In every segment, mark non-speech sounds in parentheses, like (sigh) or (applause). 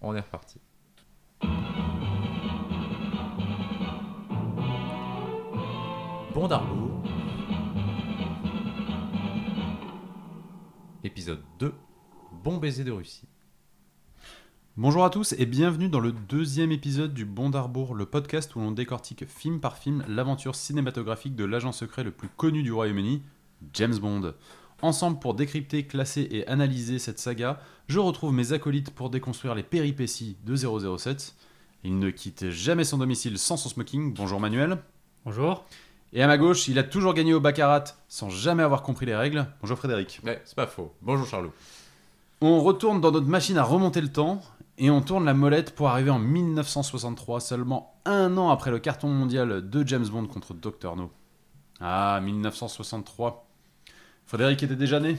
on est reparti. Bon. Épisode 2. Bon baiser de Russie. Bonjour à tous et bienvenue dans le deuxième épisode du Bon d'Arbour, le podcast où l'on décortique film par film l'aventure cinématographique de l'agent secret le plus connu du Royaume-Uni, James Bond. Ensemble pour décrypter, classer et analyser cette saga, je retrouve mes acolytes pour déconstruire les péripéties de 007. Il ne quitte jamais son domicile sans son smoking. Bonjour Manuel. Bonjour. Et à ma gauche, il a toujours gagné au baccarat sans jamais avoir compris les règles. Bonjour Frédéric. Ouais, c'est pas faux. Bonjour Charlot. On retourne dans notre machine à remonter le temps et on tourne la molette pour arriver en 1963, seulement un an après le carton mondial de James Bond contre Dr. No. Ah, 1963. Frédéric était déjà né.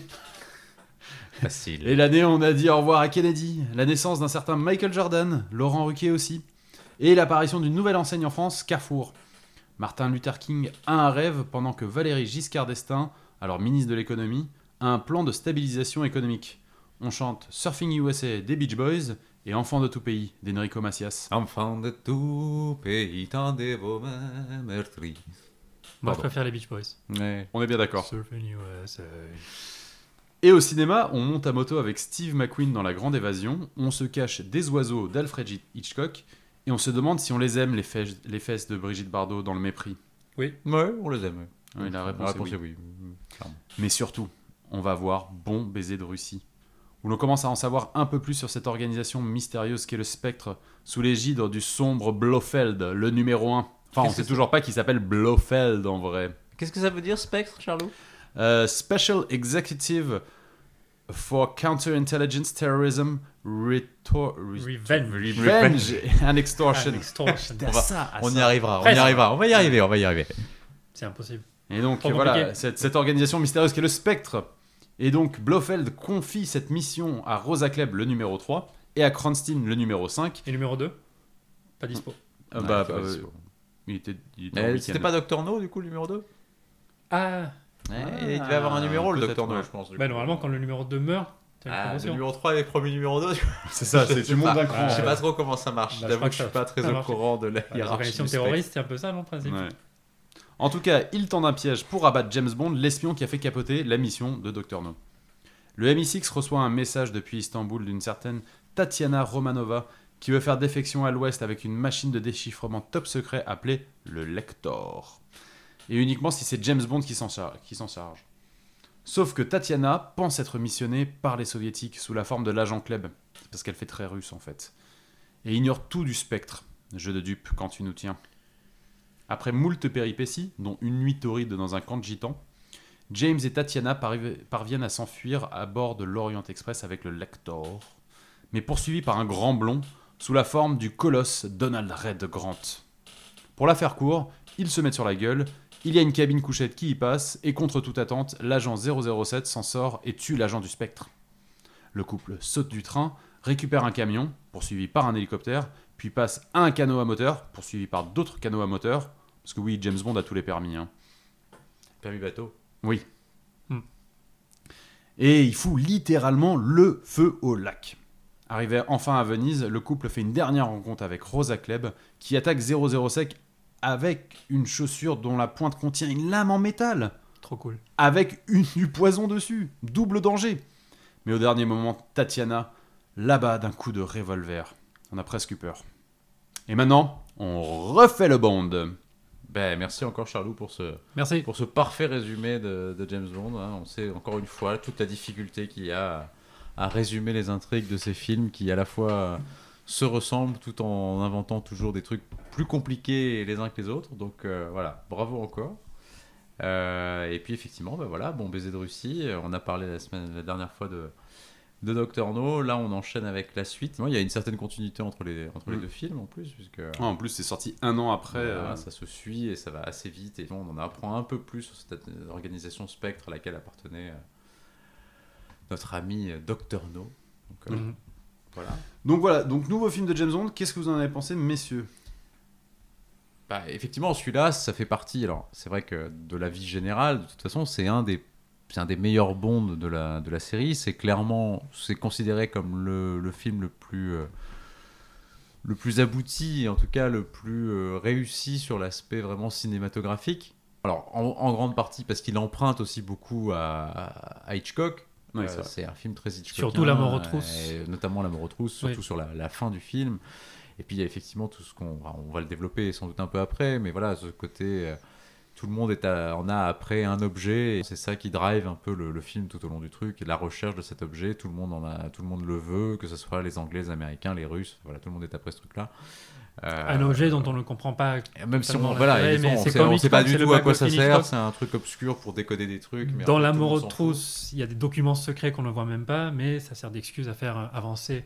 Facile. Et l'année, on a dit au revoir à Kennedy, la naissance d'un certain Michael Jordan, Laurent Ruquier aussi, et l'apparition d'une nouvelle enseigne en France, Carrefour. Martin Luther King a un rêve pendant que Valéry Giscard d'Estaing, alors ministre de l'économie, a un plan de stabilisation économique. On chante Surfing USA des Beach Boys et Enfant de tout pays d'Enrico Macias. Enfant de tout pays, tendez vos mains meurtries. Moi, je Pardon. préfère les Beach Boys. Ouais. On est bien d'accord. Surfing USA. Et au cinéma, on monte à moto avec Steve McQueen dans La Grande Évasion, on se cache des oiseaux d'Alfred Hitchcock, et on se demande si on les aime, les fesses, les fesses de Brigitte Bardot dans Le Mépris. Ouais, on les aime. ouais. Oui, la réponse, est oui. est oui. Mais surtout, on va voir Bon baiser de Russie, où l'on commence à en savoir un peu plus sur cette organisation mystérieuse qu'est le Spectre, sous l'égide du sombre Blofeld, le numéro 1. Enfin, on sait toujours pas qu'il s'appelle Blofeld en vrai. Qu'est-ce que ça veut dire, Spectre, Charlot? Euh, Special Executive for Counterintelligence Terrorism Retor- Revenge. Revenge and Extortion. Ah, extortion. On va- ça, On y arrivera, on y arrivera, on va y arriver, on va y arriver. C'est impossible. Et donc Trop voilà, cette, cette organisation mystérieuse qui est le Spectre. Et donc Blofeld confie cette mission à Rosa Klebb, le numéro 3, et à Kronstein, le numéro 5. Et numéro 2 Pas dispo. Euh, bah, vrai, euh, bon. Il était, week-end. C'était pas Doctor No, du coup, le numéro 2 Ah Il devait avoir un numéro, le Doctor No, ouais. je pense. du Bah, normalement, quand le numéro 2 meurt, Ah, le numéro 3 est le premier numéro 2 (laughs) C'est ça, c'est tu montes d'un cran. Je sais en pas trop comment ça marche. Bah, je J'avoue que je suis ça- pas très au courant de la Bah, hiérarchie. du terroristes, c'est un peu ça, non, principe Ouais. En tout cas, il tend un piège pour abattre James Bond, l'espion qui a fait capoter la mission de Dr. No. Le MI6 reçoit un message depuis Istanbul d'une certaine Tatiana Romanova qui veut faire défection à l'ouest avec une machine de déchiffrement top secret appelée le Lector. Et uniquement si c'est James Bond qui s'en charge. Sauf que Tatiana pense être missionnée par les soviétiques sous la forme de l'agent Kleb, parce qu'elle fait très russe en fait, et ignore tout du spectre, jeu de dupe quand tu nous tiens. Après moult péripéties, dont une nuit torride dans un camp de gitans, James et Tatiana parvi- parviennent à s'enfuir à bord de l'Orient Express avec le Lector, mais poursuivis par un grand blond sous la forme du colosse Donald Red Grant. Pour la faire court, ils se mettent sur la gueule, il y a une cabine couchette qui y passe, et contre toute attente, l'agent 007 s'en sort et tue l'agent du Spectre. Le couple saute du train, récupère un camion, poursuivi par un hélicoptère, puis passe à un canot à moteur, poursuivi par d'autres canots à moteur, parce que oui, James Bond a tous les permis. hein. Permis bateau. Oui. Hmm. Et il fout littéralement le feu au lac. Arrivé enfin à Venise, le couple fait une dernière rencontre avec Rosa Klebb, qui attaque 007 avec une chaussure dont la pointe contient une lame en métal, Trop cool. avec une, du poison dessus. Double danger. Mais au dernier moment, Tatiana l'abat d'un coup de revolver. On a presque eu peur. Et maintenant, on refait le Bond. Ben, merci encore Charlot pour ce, Merci. pour ce parfait résumé de, de James Bond. hein. On sait encore une fois toute la difficulté qu'il y a à, résumer les intrigues de ces films qui à la fois se ressemblent tout en inventant toujours des trucs plus compliqués les uns que les autres. Donc euh, voilà, bravo encore. Euh, et puis effectivement, ben voilà, bon baiser de Russie. Euh, On a parlé la semaine, la dernière fois de de Doctor No. Là, on enchaîne avec la suite. Il y a une certaine continuité entre les entre les Mm. deux films en plus, puisque Ah, en plus, c'est sorti un an après. voilà, euh, ça se suit et ça va assez vite et on en apprend un peu plus sur cette organisation Spectre à laquelle appartenait notre ami euh, Dr No. Donc, euh, Mhm. voilà. Donc voilà, donc nouveau film de James Bond, qu'est-ce que vous en avez pensé, messieurs? Bah, effectivement, celui-là, ça fait partie. Alors, c'est vrai que de la vie générale, de toute façon, c'est un des c'est un des meilleurs Bonds de la, de la série. C'est clairement, c'est considéré comme le, le film le plus, euh, le plus abouti, et en tout cas le plus euh, réussi sur l'aspect vraiment cinématographique. Alors, en, en grande partie parce qu'il emprunte aussi beaucoup à, à Hitchcock. Ouais, Euh, c'est un film très Hitchcockien. Surtout La mort aux trousses. et notamment La mort aux trousses, surtout Oui. sur la, la fin du film. Et puis il y a effectivement tout ce qu'on enfin, on va le développer sans doute un peu après, mais voilà, ce côté, euh, tout le monde est à- en a après un objet, et c'est ça qui drive un peu le, le film tout au long du truc, et la recherche de cet objet, tout le monde en a, tout le monde le veut, que ce soit les Anglais, les Américains, les Russes, voilà, tout le monde est après ce truc-là. Euh, Un objet dont on ne comprend pas. même si on, voilà, on c'est sait, pas du tout à quoi ça sert, c'est un truc obscur pour décoder des trucs. Dans la trousses, il y a des documents secrets qu'on ne voit même pas, mais ça sert d'excuse à faire avancer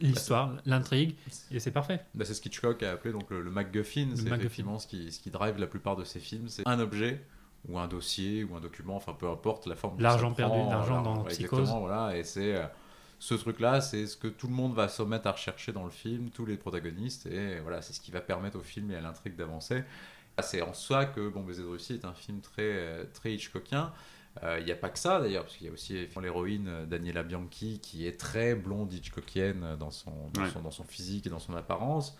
l'histoire, l'intrigue, et c'est parfait. Bah, c'est ce qu'Hitchcock a appelé donc le, le MacGuffin. C'est effectivement ce qui, ce qui drive la plupart de ses films. C'est un objet ou un dossier ou un document, enfin peu importe la forme. L'argent perdu, l'argent dans ouais, Psychose. exactement, voilà, et c'est euh, ce truc-là, c'est ce que tout le monde va se mettre à rechercher dans le film, tous les protagonistes, et voilà, c'est ce qui va permettre au film et à l'intrigue d'avancer. C'est en soi que Bon baiser de Russie est un film très, très Hitchcockien. Euh, Il n'y a pas que ça d'ailleurs, parce qu'il y a aussi l'héroïne Daniela Bianchi qui est très blonde Hitchcockienne dans son, dans, Ouais. son, dans son physique et dans son apparence.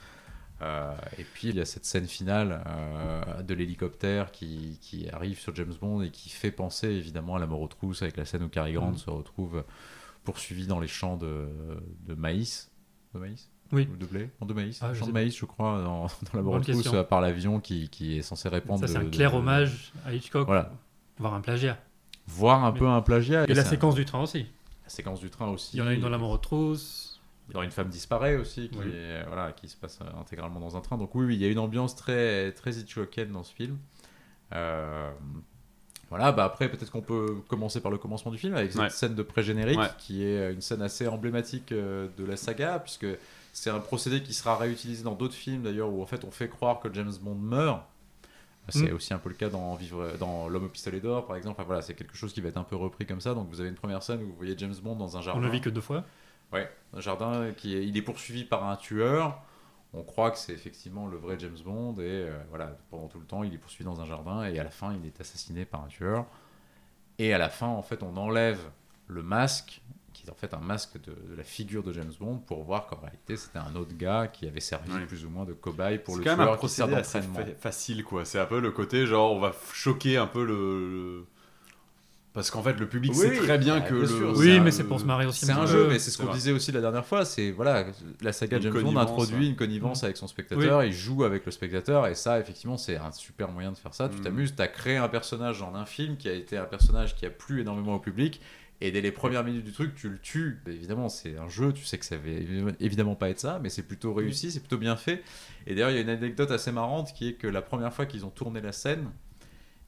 Euh, et puis il y a cette scène finale euh, de l'hélicoptère qui, qui arrive sur James Bond et qui fait penser évidemment à la mort aux trousses avec la scène où Cary Grant Mhm. se retrouve poursuivi dans les champs de, de maïs. De maïs Oui. Ou de blé Non, de maïs. Ah, sais de maïs, je crois, dans, (laughs) dans la mort aux Bonne trousses question. euh, par l'avion qui, qui est censé répandre. Ça, c'est de- un clair de- hommage à Hitchcock, Voilà. voire un plagiat. Voir un Mais- peu un plagiat. Et la un- séquence du train aussi. la séquence du train aussi. Il y en a une dans la mort aux trousses. dans une femme disparaît aussi, qui, Oui. est- voilà, qui se passe euh, intégralement dans un train. Donc oui, oui, il y a une ambiance très, très Hitchcockienne dans ce film. Euh, voilà, bah après peut-être qu'on peut commencer par le commencement du film avec cette Ouais. scène de pré-générique Ouais. qui est une scène assez emblématique euh, de la saga puisque c'est un procédé qui sera réutilisé dans d'autres films d'ailleurs où en fait on fait croire que James Bond meurt. C'est Mm. aussi un peu le cas dans Vivre dans L'homme au pistolet d'or par exemple. Enfin, voilà, c'est quelque chose qui va être un peu repris comme ça. Donc vous avez une première scène où vous voyez James Bond dans un On jardin. ne le vit que deux fois. Ouais, un jardin qui est, il est poursuivi par un tueur. On croit que c'est effectivement le vrai James Bond et euh, voilà, pendant tout le temps, il est poursuivi dans un jardin et à la fin, il est assassiné par un tueur. Et à la fin, en fait, on enlève le masque, qui est en fait un masque de, de la figure de James Bond, pour voir qu'en réalité, c'était un autre gars qui avait servi plus ou moins de cobaye pour le quand même un tueur qui sert procédé assez d'entraînement. fa- facile, quoi. C'est un peu le côté genre, on va choquer un peu le. le- Parce qu'en fait, le public Oui, sait très bien bah, que bien le. sûr, Oui, mais c'est pour se marrer aussi. C'est un jeu, mais c'est ce qu'on disait aussi la dernière fois. C'est voilà, la saga Une James Bond introduit une connivence avec son spectateur. Il joue avec le spectateur, et ça, effectivement, c'est un super moyen de faire ça. Tu Mm. t'amuses, tu as créé un personnage en un film qui a été un personnage qui a plu énormément au public. Et dès les premières minutes du truc, tu le tues. Évidemment, c'est un jeu, tu sais que ça va évi- évidemment pas être ça, mais c'est plutôt réussi, c'est plutôt bien fait. Et d'ailleurs, il y a une anecdote assez marrante qui est que la première fois qu'ils ont tourné la scène,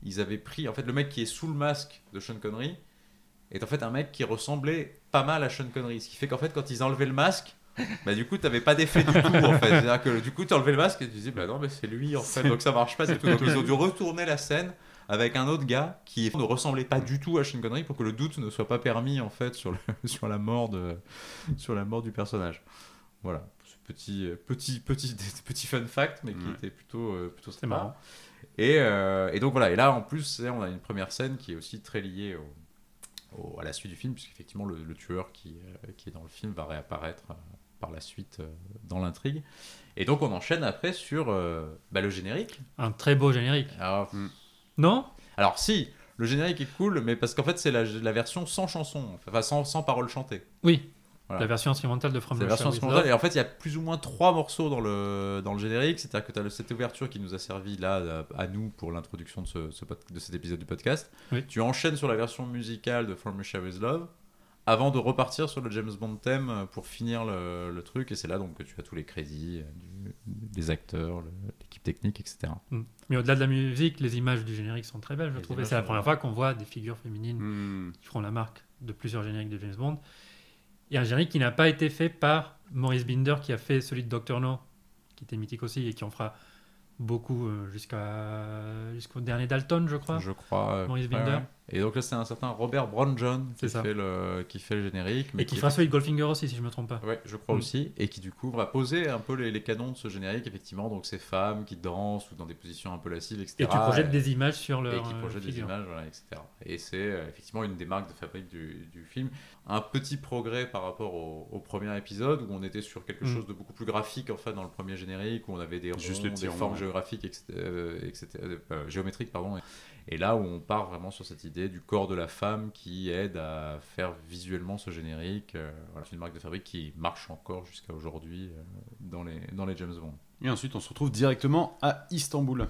ils avaient pris. En fait, le mec qui est sous le masque de Sean Connery est en fait un mec qui ressemblait pas mal à Sean Connery. Ce qui fait qu'en fait, quand ils enlevaient le masque, bah du coup, t'avais pas d'effet du tout en fait. C'est-à-dire que du coup, tu enlevais le masque et tu disais, bah non, mais c'est lui en fait, donc ça marche pas du tout. Donc ils ont dû retourner la scène avec un autre gars qui ne ressemblait pas du tout à Sean Connery pour que le doute ne soit pas permis en fait sur, le, (laughs) sur, la, mort de, sur la mort du personnage. Voilà, ce petit, euh, petit, petit, (laughs) petit fun fact, mais qui Ouais. était plutôt, euh, plutôt sympa. marrant. Et, euh, et donc voilà, et là en plus, on a une première scène qui est aussi très liée au- au- à la suite du film, puisqu'effectivement le, le tueur qui, euh, qui est dans le film va réapparaître euh, par la suite euh, dans l'intrigue. Et donc on enchaîne après sur euh, bah, le générique. Un très beau générique. Alors, Non? Alors, si, le générique est cool, mais parce qu'en fait c'est la, la version sans chanson, enfin sans, sans paroles chantées. Oui. Voilà. La version instrumentale de From Russia version instrumentale. Et en fait, il y a plus ou moins trois morceaux dans le, dans le générique. C'est-à-dire que tu as cette ouverture qui nous a servi là, à, nous, pour l'introduction de, ce, de cet épisode du podcast. Oui. Tu enchaînes sur la version musicale de From Russia with Love avant de repartir sur le James Bond thème pour finir le, le truc. Et c'est là donc que tu as tous les crédits euh, du- des acteurs, le- l'équipe technique, etc. Mm. Mais au-delà de la musique, les images du générique sont très belles, je Les trouve. Et images c'est la première fois qu'on voit des figures féminines Hmm. qui feront la marque de plusieurs génériques de James Bond. Et un générique qui n'a pas été fait par Maurice Binder, qui a fait celui de Dr. No, qui était mythique aussi, et qui en fera beaucoup euh, jusqu'à jusqu'au dernier Dalton, je crois. Je crois. Maurice ouais, Binder. ouais. Et donc là, c'est un certain Robert Brown John qui ça. fait, le, qui fait le générique. Et qui est- fera celui de Goldfinger aussi, si je me trompe pas. Ouais, je crois Mm. aussi. Et qui du coup va poser un peu les, les canons de ce générique, effectivement. Donc ces femmes qui dansent ou dans des positions un peu lascives, etc. Et tu projettes Et- des images sur leur et qui euh, projette des images, voilà, etc. Et c'est euh, effectivement une des marques de fabrique du, du film. Un petit progrès par rapport au, au premier épisode où on était sur quelque Mm. chose de beaucoup plus graphique en fait dans le premier générique où on avait des ronds, Juste des ronds, formes ouais. géographiques, etc., euh, etc., euh, géométriques, pardon. Et là où on part vraiment sur cette idée du corps de la femme qui aide à faire visuellement ce générique. euh, voilà, c'est une marque de fabrique qui marche encore jusqu'à aujourd'hui euh, dans, les, dans les James Bond. Et ensuite, on se retrouve directement à Istanbul.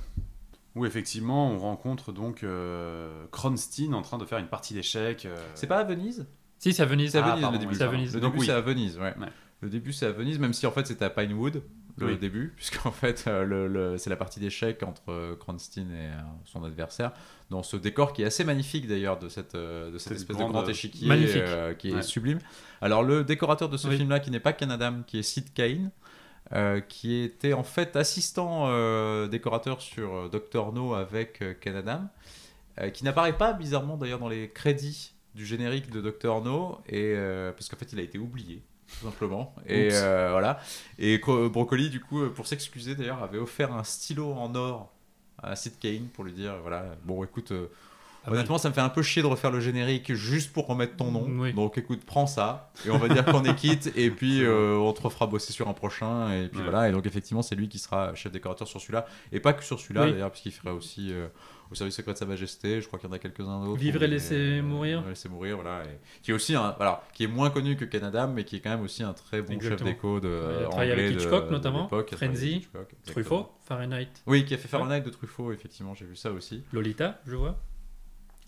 Où effectivement, on rencontre donc euh, Kronstein en train de faire une partie d'échecs. euh, C'est pas à Venise? Si, c'est à Venise. C'est à Ah, Venise pardon, le début. oui, C'est à. Venise. Le Donc, début, oui. c'est à Venise, ouais. Ouais. Le début, c'est à Venise, même si en fait c'était à Pinewood, le Oui. début, (laughs) puisqu'en fait euh, le, le- c'est la partie d'échecs entre euh, Kronstein et euh, son adversaire, dans ce décor qui est assez magnifique d'ailleurs de cette, euh, de cette espèce grande, de grand échiquier euh, qui est Ouais. sublime. Alors le décorateur de ce Oui. film-là, qui n'est pas Ken Adam, qui est Sid Cain, euh, qui était en fait assistant euh, décorateur sur euh, Dr No avec euh, Ken Adam, euh, qui n'apparaît pas bizarrement d'ailleurs dans les crédits du générique de Dr No, et, euh, parce qu'en fait il a été oublié tout simplement. Et euh, voilà. Et Co- Brocoli, du coup, euh, pour s'excuser d'ailleurs, avait offert un stylo en or à Sid Cain pour lui dire voilà, bon écoute, euh, Ah honnêtement, ça me fait un peu chier de refaire le générique juste pour remettre ton nom. Oui. Donc écoute, prends ça et on va dire qu'on est quitte (laughs) et puis euh, on te refera bosser sur un prochain et puis Ouais. voilà. Et donc effectivement, c'est lui qui sera chef décorateur sur celui-là et pas que sur celui-là Oui. d'ailleurs, parce qu'il ferait aussi au service secret de Sa Majesté. Je crois qu'il y en a quelques-uns d'autres. Vivre et laisser euh, mourir. Laisser mourir, voilà. Et qui est aussi un, voilà, qui est moins connu que Ken Adam, mais qui est quand même aussi un très bon chef déco de. Il a travaillé avec de- Hitchcock, de notamment, travaillé Frenzy, Hitchcock. Truffaut, Fahrenheit, Oui, qui a fait Fahrenheit de Truffaut, effectivement, j'ai vu ça aussi. Lolita, je vois.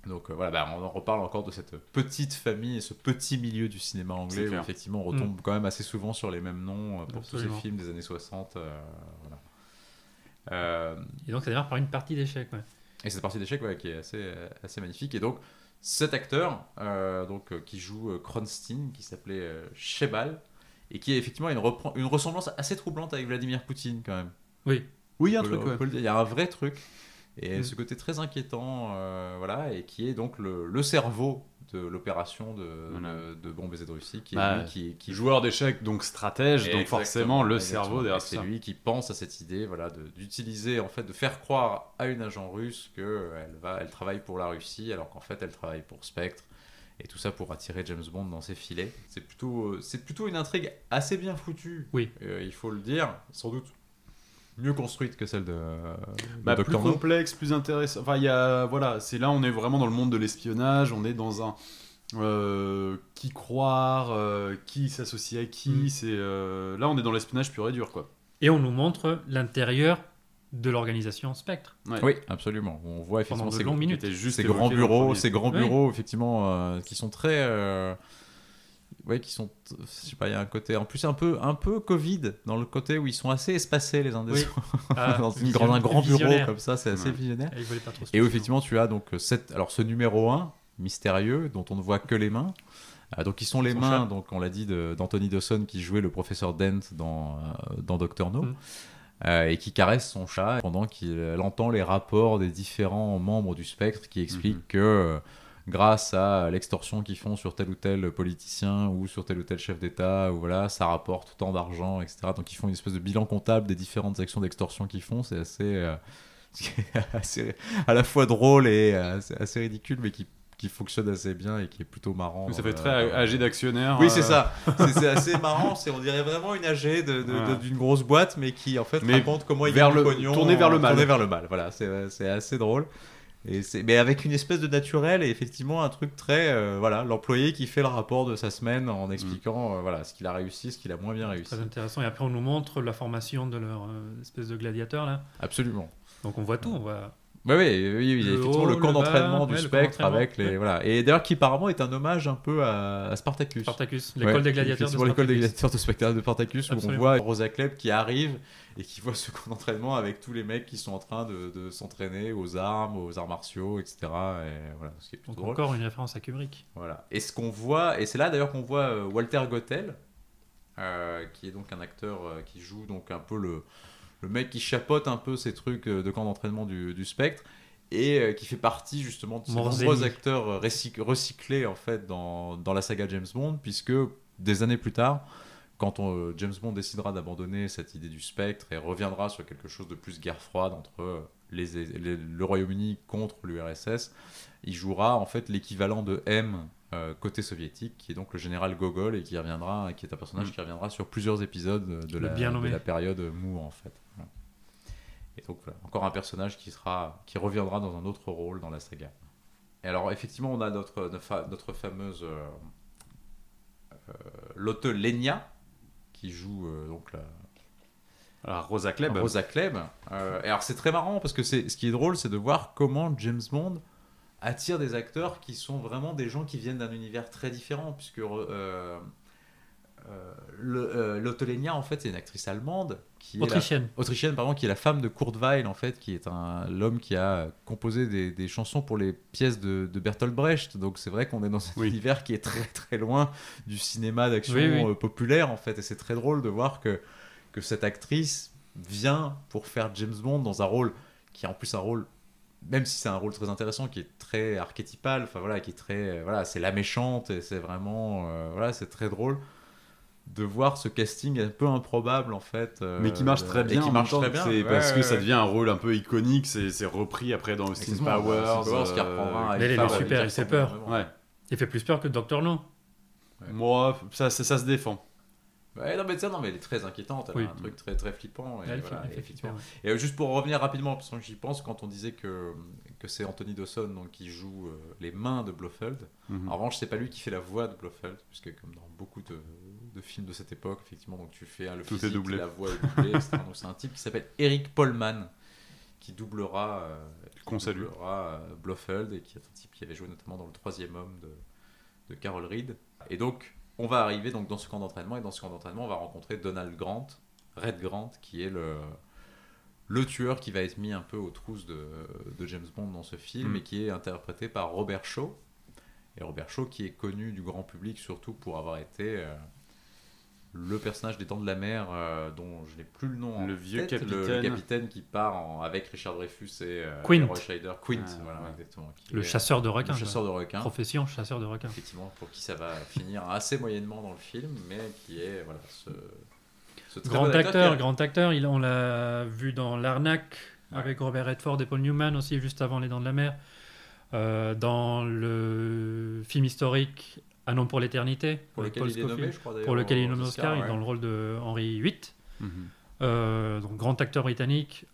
Donc euh, voilà, bah, on en reparle encore de cette petite famille et ce petit milieu du cinéma anglais où effectivement on retombe quand même assez souvent sur les mêmes noms euh, pour tous ces films des années 60. euh, voilà. Euh, Et donc ça démarre par une partie d'échecs. Ouais. Et cette partie d'échecs ouais, qui est assez, euh, assez magnifique. Et donc cet acteur euh, donc, euh, qui joue euh, Kronstein, qui s'appelait Shebal, et qui a effectivement une, une ressemblance assez troublante avec Vladimir Poutine quand même. Oui, Oui, il y a un truc, ouais. Il y a un vrai truc. Et Mm. ce côté très inquiétant, voilà, et qui est donc le, le cerveau de l'opération de, Voilà. de, de de Russie, qui est Bah, lui qui, qui Joueur d'échecs, donc stratège, donc forcément le cerveau derrière C'est lui qui pense à cette idée, voilà, d'utiliser en fait, de faire croire à une agent russe que elle va, elle travaille pour la Russie, alors qu'en fait elle travaille pour Spectre. Et tout ça pour attirer James Bond dans ses filets. C'est plutôt, euh, c'est plutôt une intrigue assez bien foutue. Oui. Euh, il faut le dire, sans doute mieux construite que celle de, de Bah, plus No. complexe, plus intéressant. Enfin, il y a, voilà, c'est là, on est vraiment dans le monde de l'espionnage, on est dans un euh, qui croire, euh, qui s'associe à qui. Mm. C'est euh, là, on est dans l'espionnage pur et dur, quoi. Et on nous montre l'intérieur de l'organisation Spectre. Ouais. Oui, absolument. On voit effectivement ces, longues Qui minutes. était juste ces évoqué grands bureaux, ces grands Oui. bureaux effectivement euh, qui sont très, euh, ouais, qui sont, je sais pas, il y a un côté, en plus un peu, un peu Covid dans le côté où ils sont assez espacés les uns des Oui. (laughs) autres Ah, dans une vision- grande, un grand bureau comme ça, c'est assez Ouais. visionnaire. Ah, pas trop Et où effectivement tu as donc cette, alors ce numéro 1 mystérieux dont on ne voit que les mains. Euh, donc ils sont les Son mains, chat. donc on l'a dit d'Anthony Dawson qui jouait le professeur Dent dans euh, dans Doctor No. Mm. euh, et qui caresse son chat pendant qu'il elle entend les rapports des différents membres du spectre qui expliquent Mhm. que euh, grâce à l'extorsion qu'ils font sur tel ou tel politicien ou sur tel ou tel chef d'État, ou voilà, ça rapporte tant d'argent, etc. Donc ils font une espèce de bilan comptable des différentes actions d'extorsion qu'ils font. C'est assez, euh, (laughs) assez- à la fois drôle et euh, assez, assez ridicule, mais qui, qui fonctionne assez bien et qui est plutôt marrant. Ça fait le- très âgé d'actionnaire. Oui, euh, c'est ça. C'est (laughs) assez marrant. C'est on dirait vraiment une AG Voilà. d'une grosse boîte, mais qui en fait Mais raconte comment il vers gagne le- pognon, tourné vers le mal. Tourné vers le mal. Voilà, c'est c'est assez drôle. Et mais avec une espèce de naturel et effectivement un truc très euh, voilà l'employé qui fait le rapport de sa semaine en expliquant euh, voilà ce qu'il a réussi, ce qu'il a moins bien réussi. Très intéressant. Et après, on nous montre la formation de leur euh, espèce de gladiateur là. Absolument. Donc on voit tout. On voit. Oui, oui, oui, oui, Le effectivement haut, le camp d'entraînement du ouais, spectre avec les Ouais. voilà et d'ailleurs qui apparemment est un hommage un peu à, à Spartacus. Spartacus, l'école Ouais, des gladiateurs de l'école des gladiateurs de spectacle de Spartacus où on voit Rosa Klebb qui arrive et qui voit ce camp d'entraînement avec tous les mecs qui sont en train de, de s'entraîner aux armes, aux arts martiaux, etc. Et voilà, ce qui est Donc drôle. encore une référence à Kubrick. Voilà. Et ce qu'on voit, et c'est là d'ailleurs qu'on voit euh, Walter Gottel, euh, qui est donc un acteur euh, qui joue donc un peu le, le mec qui chapote un peu ces trucs de camp d'entraînement du, du spectre. et euh, qui fait partie justement de ces Morzeni. nombreux acteurs recyc- recyclés en fait dans, dans la saga James Bond, puisque des années plus tard, quand on- euh, James Bond décidera d'abandonner cette idée du spectre et reviendra sur quelque chose de plus guerre froide entre euh, les, les- le Royaume-Uni contre l'URSS, il jouera en fait l'équivalent de M euh, côté soviétique, qui est donc le général Gogol et qui reviendra, qui est un personnage Mm. qui reviendra sur plusieurs épisodes de, la, bien de nommé. la période Mou en fait. Voilà. Et donc voilà, encore un personnage qui sera, qui reviendra dans un autre rôle dans la saga. Et alors effectivement, on a notre notre, fa- notre fameuse euh, euh, qui joue euh, donc la, Alors, Rosa Klebb. Rosa Klebb. Euh, et alors c'est très marrant parce que c'est ce qui est drôle, c'est de voir comment James Bond attire des acteurs qui sont vraiment des gens qui viennent d'un univers très différent, puisque euh, euh, euh, Lotte Lenya en fait c'est une actrice allemande qui est la- Autrichienne. autrichienne pardon qui est la femme de Kurt Weill en fait qui est un l'homme qui a composé des, des chansons pour les pièces de, de Bertolt Brecht donc c'est vrai qu'on est dans un Oui. univers qui est très très loin du cinéma d'action Oui, oui. euh, populaire en fait et c'est très drôle de voir que que cette actrice vient pour faire James Bond dans un rôle qui est en plus un rôle même si c'est un rôle très intéressant qui est très archétypal enfin voilà qui est très euh, voilà c'est la méchante et c'est vraiment euh, voilà c'est très drôle de voir ce casting un peu improbable en fait euh, Mais qui marche très et bien. qui en marche temps, très bien C'est Ouais, parce que ouais, ça devient un rôle un peu iconique. C'est c'est repris après dans Austin Powers. Powers qui euh, reprendra Mais elle est super, qui il fait peur. Il fait plus peur que Doctor No. Ouais. Moi, ça, ça, ça se défend. Ouais, non mais ça non mais elle est très inquiétante elle Oui. a un truc très très flippant et, voilà, et effectivement Et euh, juste pour revenir rapidement, parce que j'y pense, quand on disait que, que c'est Anthony Dawson donc, qui joue euh, les mains de Blofeld, Mhm. en revanche, c'est pas lui qui fait la voix de Blofeld, puisque comme dans beaucoup de, de films de cette époque, effectivement, donc tu fais hein, le Tout est physique, doublé. la voix est doublée, etc. Donc c'est un type qui s'appelle Eric Polman, qui doublera, euh, qui Qu'on doublera, euh, Blofeld, et qui est un type qui avait joué notamment dans le troisième homme de, de Carol Reed. Et donc, on va arriver donc dans ce camp d'entraînement, et dans ce camp d'entraînement, on va rencontrer Donald Grant, Red Grant, qui est le, le tueur qui va être mis un peu aux trousses de, de James Bond dans ce film, Mm. et qui est interprété par Robert Shaw. Et Robert Shaw, qui est connu du grand public surtout pour avoir été euh, le personnage des Dents de la Mer, euh, dont je n'ai plus le nom. en Le vieux tête, le- Le, capitaine. qui part en- avec Richard Dreyfus et, euh, Quint. et Roy Scheider. Quint, Ah, voilà, ouais. exactement. qui Le est, chasseur de le requins. chasseur de requins. Profession chasseur de requins. Effectivement, pour qui ça va (laughs) finir assez moyennement dans le film, mais qui est voilà, ce, ce très Grand bon acteur, a- grand acteur. Il, on l'a vu dans L'Arnaque avec Robert Redford et Paul Newman aussi, juste avant Les Dents de la Mer. Euh, dans le film historique Un nom pour l'éternité, pour lequel Paul il est nommé, je crois. d'ailleurs, pour lequel il est nommé Oscar, il est ouais. dans le rôle de Henri VIII. Mhm. Euh, donc grand acteur britannique.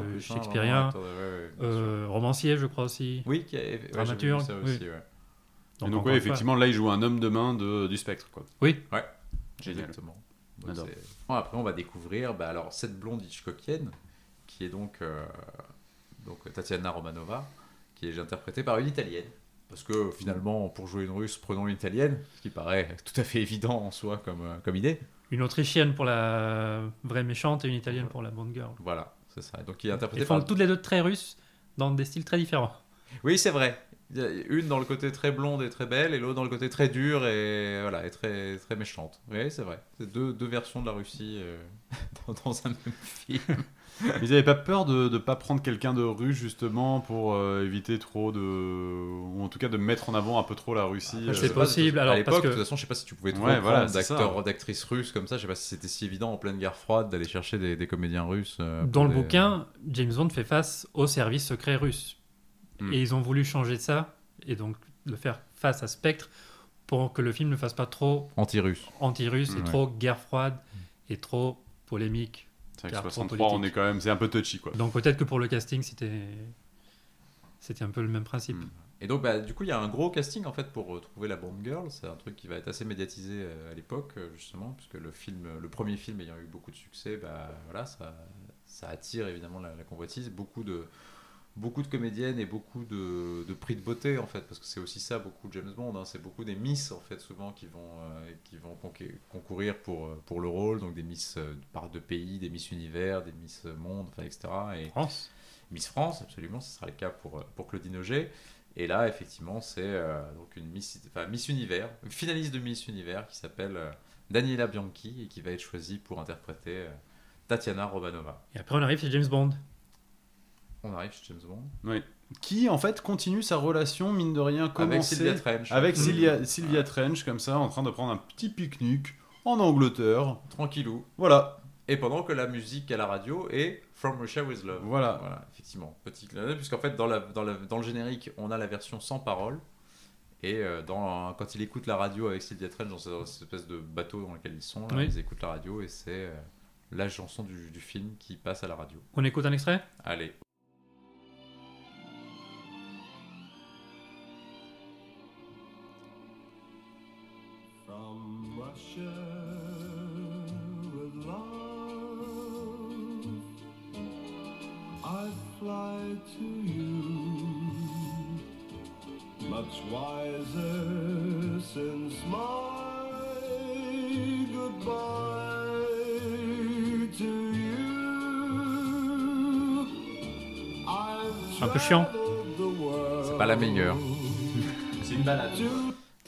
euh, plus. hein, ouais, ouais, euh, romancier, je crois aussi. Oui, qui ouais, vu dramaturge, ça oui. aussi, ouais. Et Donc, ouais, fois, effectivement, là, il joue un homme de main de, du spectre. Quoi. Oui, Génial. Exactement. Donc, après, on va découvrir bah, alors, cette blonde Hitchcockienne, qui est donc, euh, donc Tatiana Romanova, qui est interprétée par une italienne. Parce que finalement, pour jouer une russe, prenons une italienne, ce qui paraît tout à fait évident en soi comme, euh, comme idée. une autrichienne pour la vraie méchante et une italienne pour la bonne girl. Voilà, c'est ça. Donc, il est Ils interprété font par. toutes les deux très russes dans des styles très différents. Oui, c'est vrai. Une dans le côté très blonde et très belle, et l'autre dans le côté très dur et, voilà, et très, très méchante. Oui, c'est vrai. C'est deux, deux versions de la Russie euh, (laughs) dans, dans un même film. Mais ils n'avaient pas peur de ne pas prendre quelqu'un de russe, justement, pour euh, éviter trop de. Ou en tout cas de mettre en avant un peu trop la Russie. Je c'est pas, possible, alors, à parce l'époque, que- de toute façon, je sais pas si tu pouvais trop Ouais, voilà, d'acteurs, d'actrices russes comme ça. Je sais pas si c'était si évident en pleine guerre froide d'aller chercher des, des comédiens russes. euh, Dans le des- bouquin, James Bond fait face au service secret russe. Hmm. Et ils ont voulu changer ça, et donc le faire face à Spectre, pour que le film ne fasse pas trop Anti-russe. anti-russe et Ouais. trop guerre froide et trop polémique. C'est vrai que Car trop 63, on est quand même. C'est un peu touchy, quoi. Donc peut-être que pour le casting, c'était c'était un peu le même principe. Hmm. Et donc, bah, du coup, il y a un gros casting en fait pour euh, trouver la Bond Girl. C'est un truc qui va être assez médiatisé euh, à l'époque, euh, justement, puisque le film, le premier film ayant eu beaucoup de succès, bah, voilà, ça, ça attire évidemment la, la convoitise. Beaucoup de, beaucoup de comédiennes et beaucoup de, de prix de beauté en fait, parce que c'est aussi ça beaucoup de James Bond. hein. c'est beaucoup des Miss en fait, souvent qui vont, euh, qui vont concourir pour, euh, pour le rôle. Donc des Miss euh, par de pays, des Miss Univers, des Miss Monde, enfin, etc. Et, France Miss France, absolument, ce sera le cas pour, pour Claudine Auger. Et là, effectivement, c'est euh, donc une Miss, enfin, Miss Univers, une finaliste de Miss Univers qui s'appelle Daniela Bianchi et qui va être choisie pour interpréter Tatiana Romanova. Et après, on arrive chez James Bond. On arrive chez James Bond. Oui. Qui en fait continue sa relation, mine de rien, Avec commencée Sylvia Trench. avec. Sylvia, Sylvia Trench, comme ça, en train de prendre un petit pique-nique en Angleterre. Tranquillou. Voilà. Et pendant que la musique à la radio est From Russia with Love. Voilà. Voilà, effectivement. Petit clin d'œil, puisqu'en fait, dans, la, dans, la- dans le générique, on a la version sans parole. Et euh, dans, quand il écoute la radio avec Sylvia Trench dans cette, espèce de bateau dans lequel ils sont, là, Oui. ils écoutent la radio et c'est euh, la chanson du, du film qui passe à la radio. On écoute un extrait? Allez. From Russia with love, I fly to you, much wiser since my goodbye to you. I've Un peu chiant. C'est pas la meilleure. C'est une balade.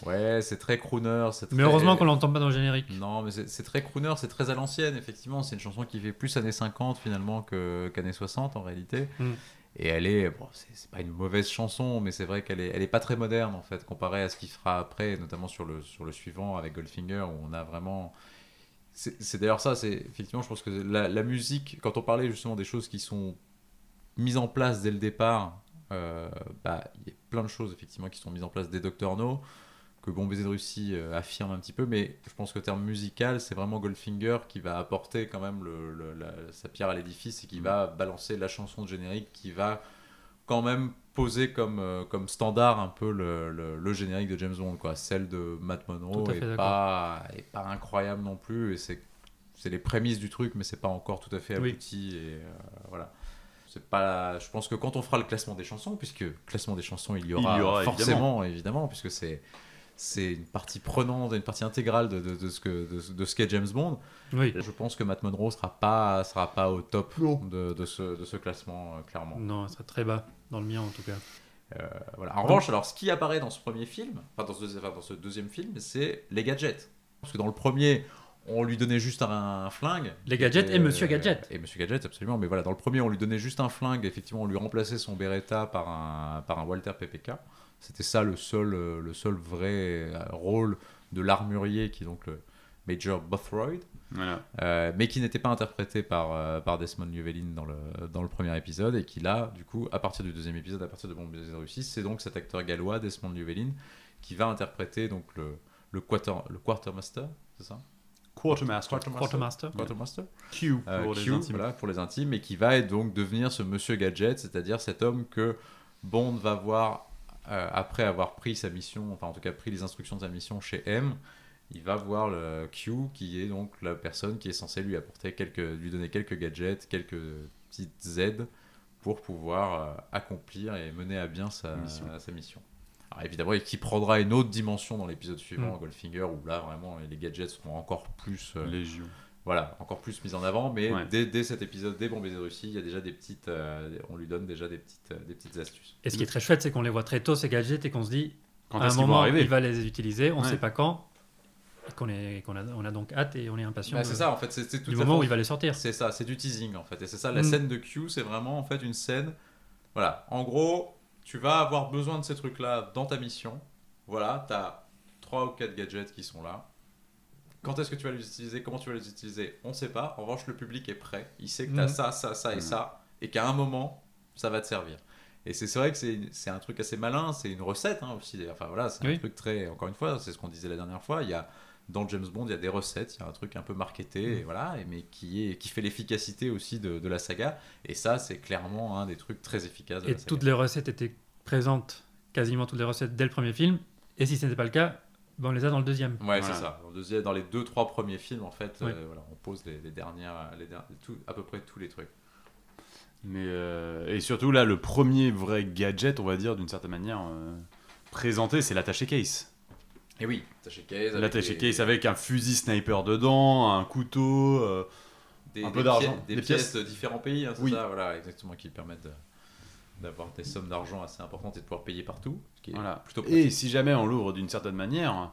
Ouais, c'est très crooner. c'est Mais très- heureusement qu'on l'entend pas dans le générique. Non, mais c'est très crooner, c'est très à l'ancienne, effectivement. C'est une chanson qui fait plus années 50 finalement qu'années 60 en réalité. Mm. Et elle est, bon, c'est pas une mauvaise chanson, mais c'est vrai qu'elle est, elle est pas très moderne en fait, comparée à ce qu'il fera après, notamment sur le, sur le suivant avec Goldfinger, où on a vraiment. C'est d'ailleurs ça, c'est effectivement, je pense que la, la musique, quand on parlait justement des choses qui sont mises en place dès le départ, euh, bah, il y a plein de choses effectivement qui sont mises en place dès Dr. No que Bon Baiser de Russie euh, affirme un petit peu, mais je pense qu'au terme musical, c'est vraiment Goldfinger qui va apporter quand même le, le- la- sa pierre à l'édifice et qui va balancer la chanson de générique qui va quand même poser comme, euh, comme standard un peu le, le- le générique de James Bond, quoi. Celle de Matt Monroe est pas, est pas incroyable non plus, et c'est c'est les prémices du truc, mais c'est pas encore tout à fait Oui. abouti, et euh, voilà. C'est pas, je pense que quand on fera le classement des chansons, puisque classement des chansons il y aura, y aura, forcément, évidemment, puisque c'est c'est une partie prenante, une partie intégrale de, de, de ce que de, de ce qu'est James Bond. Oui. Je pense que Matt Monroe sera pas sera pas au top de, de ce de ce classement euh, clairement. Non, ça très bas, dans le mien en tout cas. Euh, voilà. En revanche, alors ce qui apparaît dans ce premier film, enfin dans ce, enfin, dans ce deuxième film, c'est les gadgets. Parce que dans le premier, on lui donnait juste un, un flingue. Les gadgets et Monsieur Gadget. Et Monsieur Gadget, absolument. Mais voilà, dans le premier, on lui donnait juste un flingue. Effectivement, on lui remplaçait son Beretta par un, par un Walter PPK. C'était ça le seul, euh, le seul vrai euh, rôle de l'armurier qui est donc le Major Bothroyd. Voilà. Euh, mais qui n'était pas interprété par, euh, par Desmond Llewellyn dans le, dans le premier épisode, et qui là, du coup, à partir du deuxième épisode, à partir de Bon Baiser de Russie, c'est donc cet acteur gallois, Desmond Llewellyn, qui va interpréter donc le, le, quarter, le quartermaster, c'est ça? Quartermaster. Quartermaster. Quartermaster Q Euh, pour les Q, intimes. voilà, pour les intimes, et qui va donc devenir ce monsieur Gadget, c'est-à-dire cet homme que Bond va voir euh, après avoir pris sa mission, enfin en tout cas pris les instructions de sa mission chez M. Il va voir le Q, qui est donc la personne qui est censée lui apporter quelques, lui donner quelques gadgets, quelques petites aides pour pouvoir euh, accomplir et mener à bien sa Mission. sa mission. Alors évidemment, et qui prendra une autre dimension dans l'épisode suivant, Mm. Goldfinger, où là vraiment les gadgets seront encore plus euh, Légion. Voilà, encore plus mise en avant, mais Ouais. dès, dès cet épisode, dès Bon Baiser de Russie, il y a déjà des petites, euh, on lui donne déjà des petites, euh, des petites astuces. Et ce qui est très chouette, c'est qu'on les voit très tôt, ces gadgets, et qu'on se dit, Quand à un moment, arriver il va les utiliser, on ne Ouais. sait pas quand, qu'on est, qu'on a, on a donc hâte et on est impatient Bah, c'est ça, en fait, c'est tout du à moment où il va les sortir. C'est ça, c'est du teasing en fait, et c'est ça, la Mm. scène de Q, c'est vraiment en fait une scène. Voilà, en gros, tu vas avoir besoin de ces trucs-là dans ta mission. Voilà, tu as 3 ou 4 gadgets qui sont là. Quand est-ce que tu vas les utiliser? Comment tu vas les utiliser? On ne sait pas. En revanche, le public est prêt. Il sait que tu as Mhm. ça, ça, ça et Mhm. ça. Et qu'à un moment, ça va te servir. Et c'est vrai que c'est un truc assez malin. C'est une recette hein, aussi. Enfin voilà, c'est un truc très. Encore une fois, c'est ce qu'on disait la dernière fois. Il y a dans James Bond, il y a des recettes, il y a un truc un peu marketé, Mhm. et voilà, mais qui, est, qui fait l'efficacité aussi de, de la saga. Et ça, c'est clairement un des trucs très efficaces de Et la saga. toutes les recettes étaient présentes, quasiment toutes les recettes dès le premier film. Et si ce n'était pas le cas, ben, on les a dans le deuxième. Ouais, Voilà. c'est ça. Dans, le deuxième- dans les deux, trois premiers films, en fait, Ouais. euh, voilà, on pose les, les dernières, les der- tout, à peu près tous les trucs. Mais euh, et surtout là, le premier vrai gadget, on va dire d'une certaine manière euh, présenté, c'est l'attaché case. Et oui, attaché case. L'attaché case avec un fusil sniper dedans, un couteau. euh, des, un des peu d'argent. pièces- Des, Des pièces, pièces. de différents pays, hein, c'est Oui. ça, voilà, exactement, qui permettent de- d'avoir des sommes d'argent assez importantes et de pouvoir payer partout. Ce qui est voilà. plutôt Et si jamais on l'ouvre d'une certaine manière,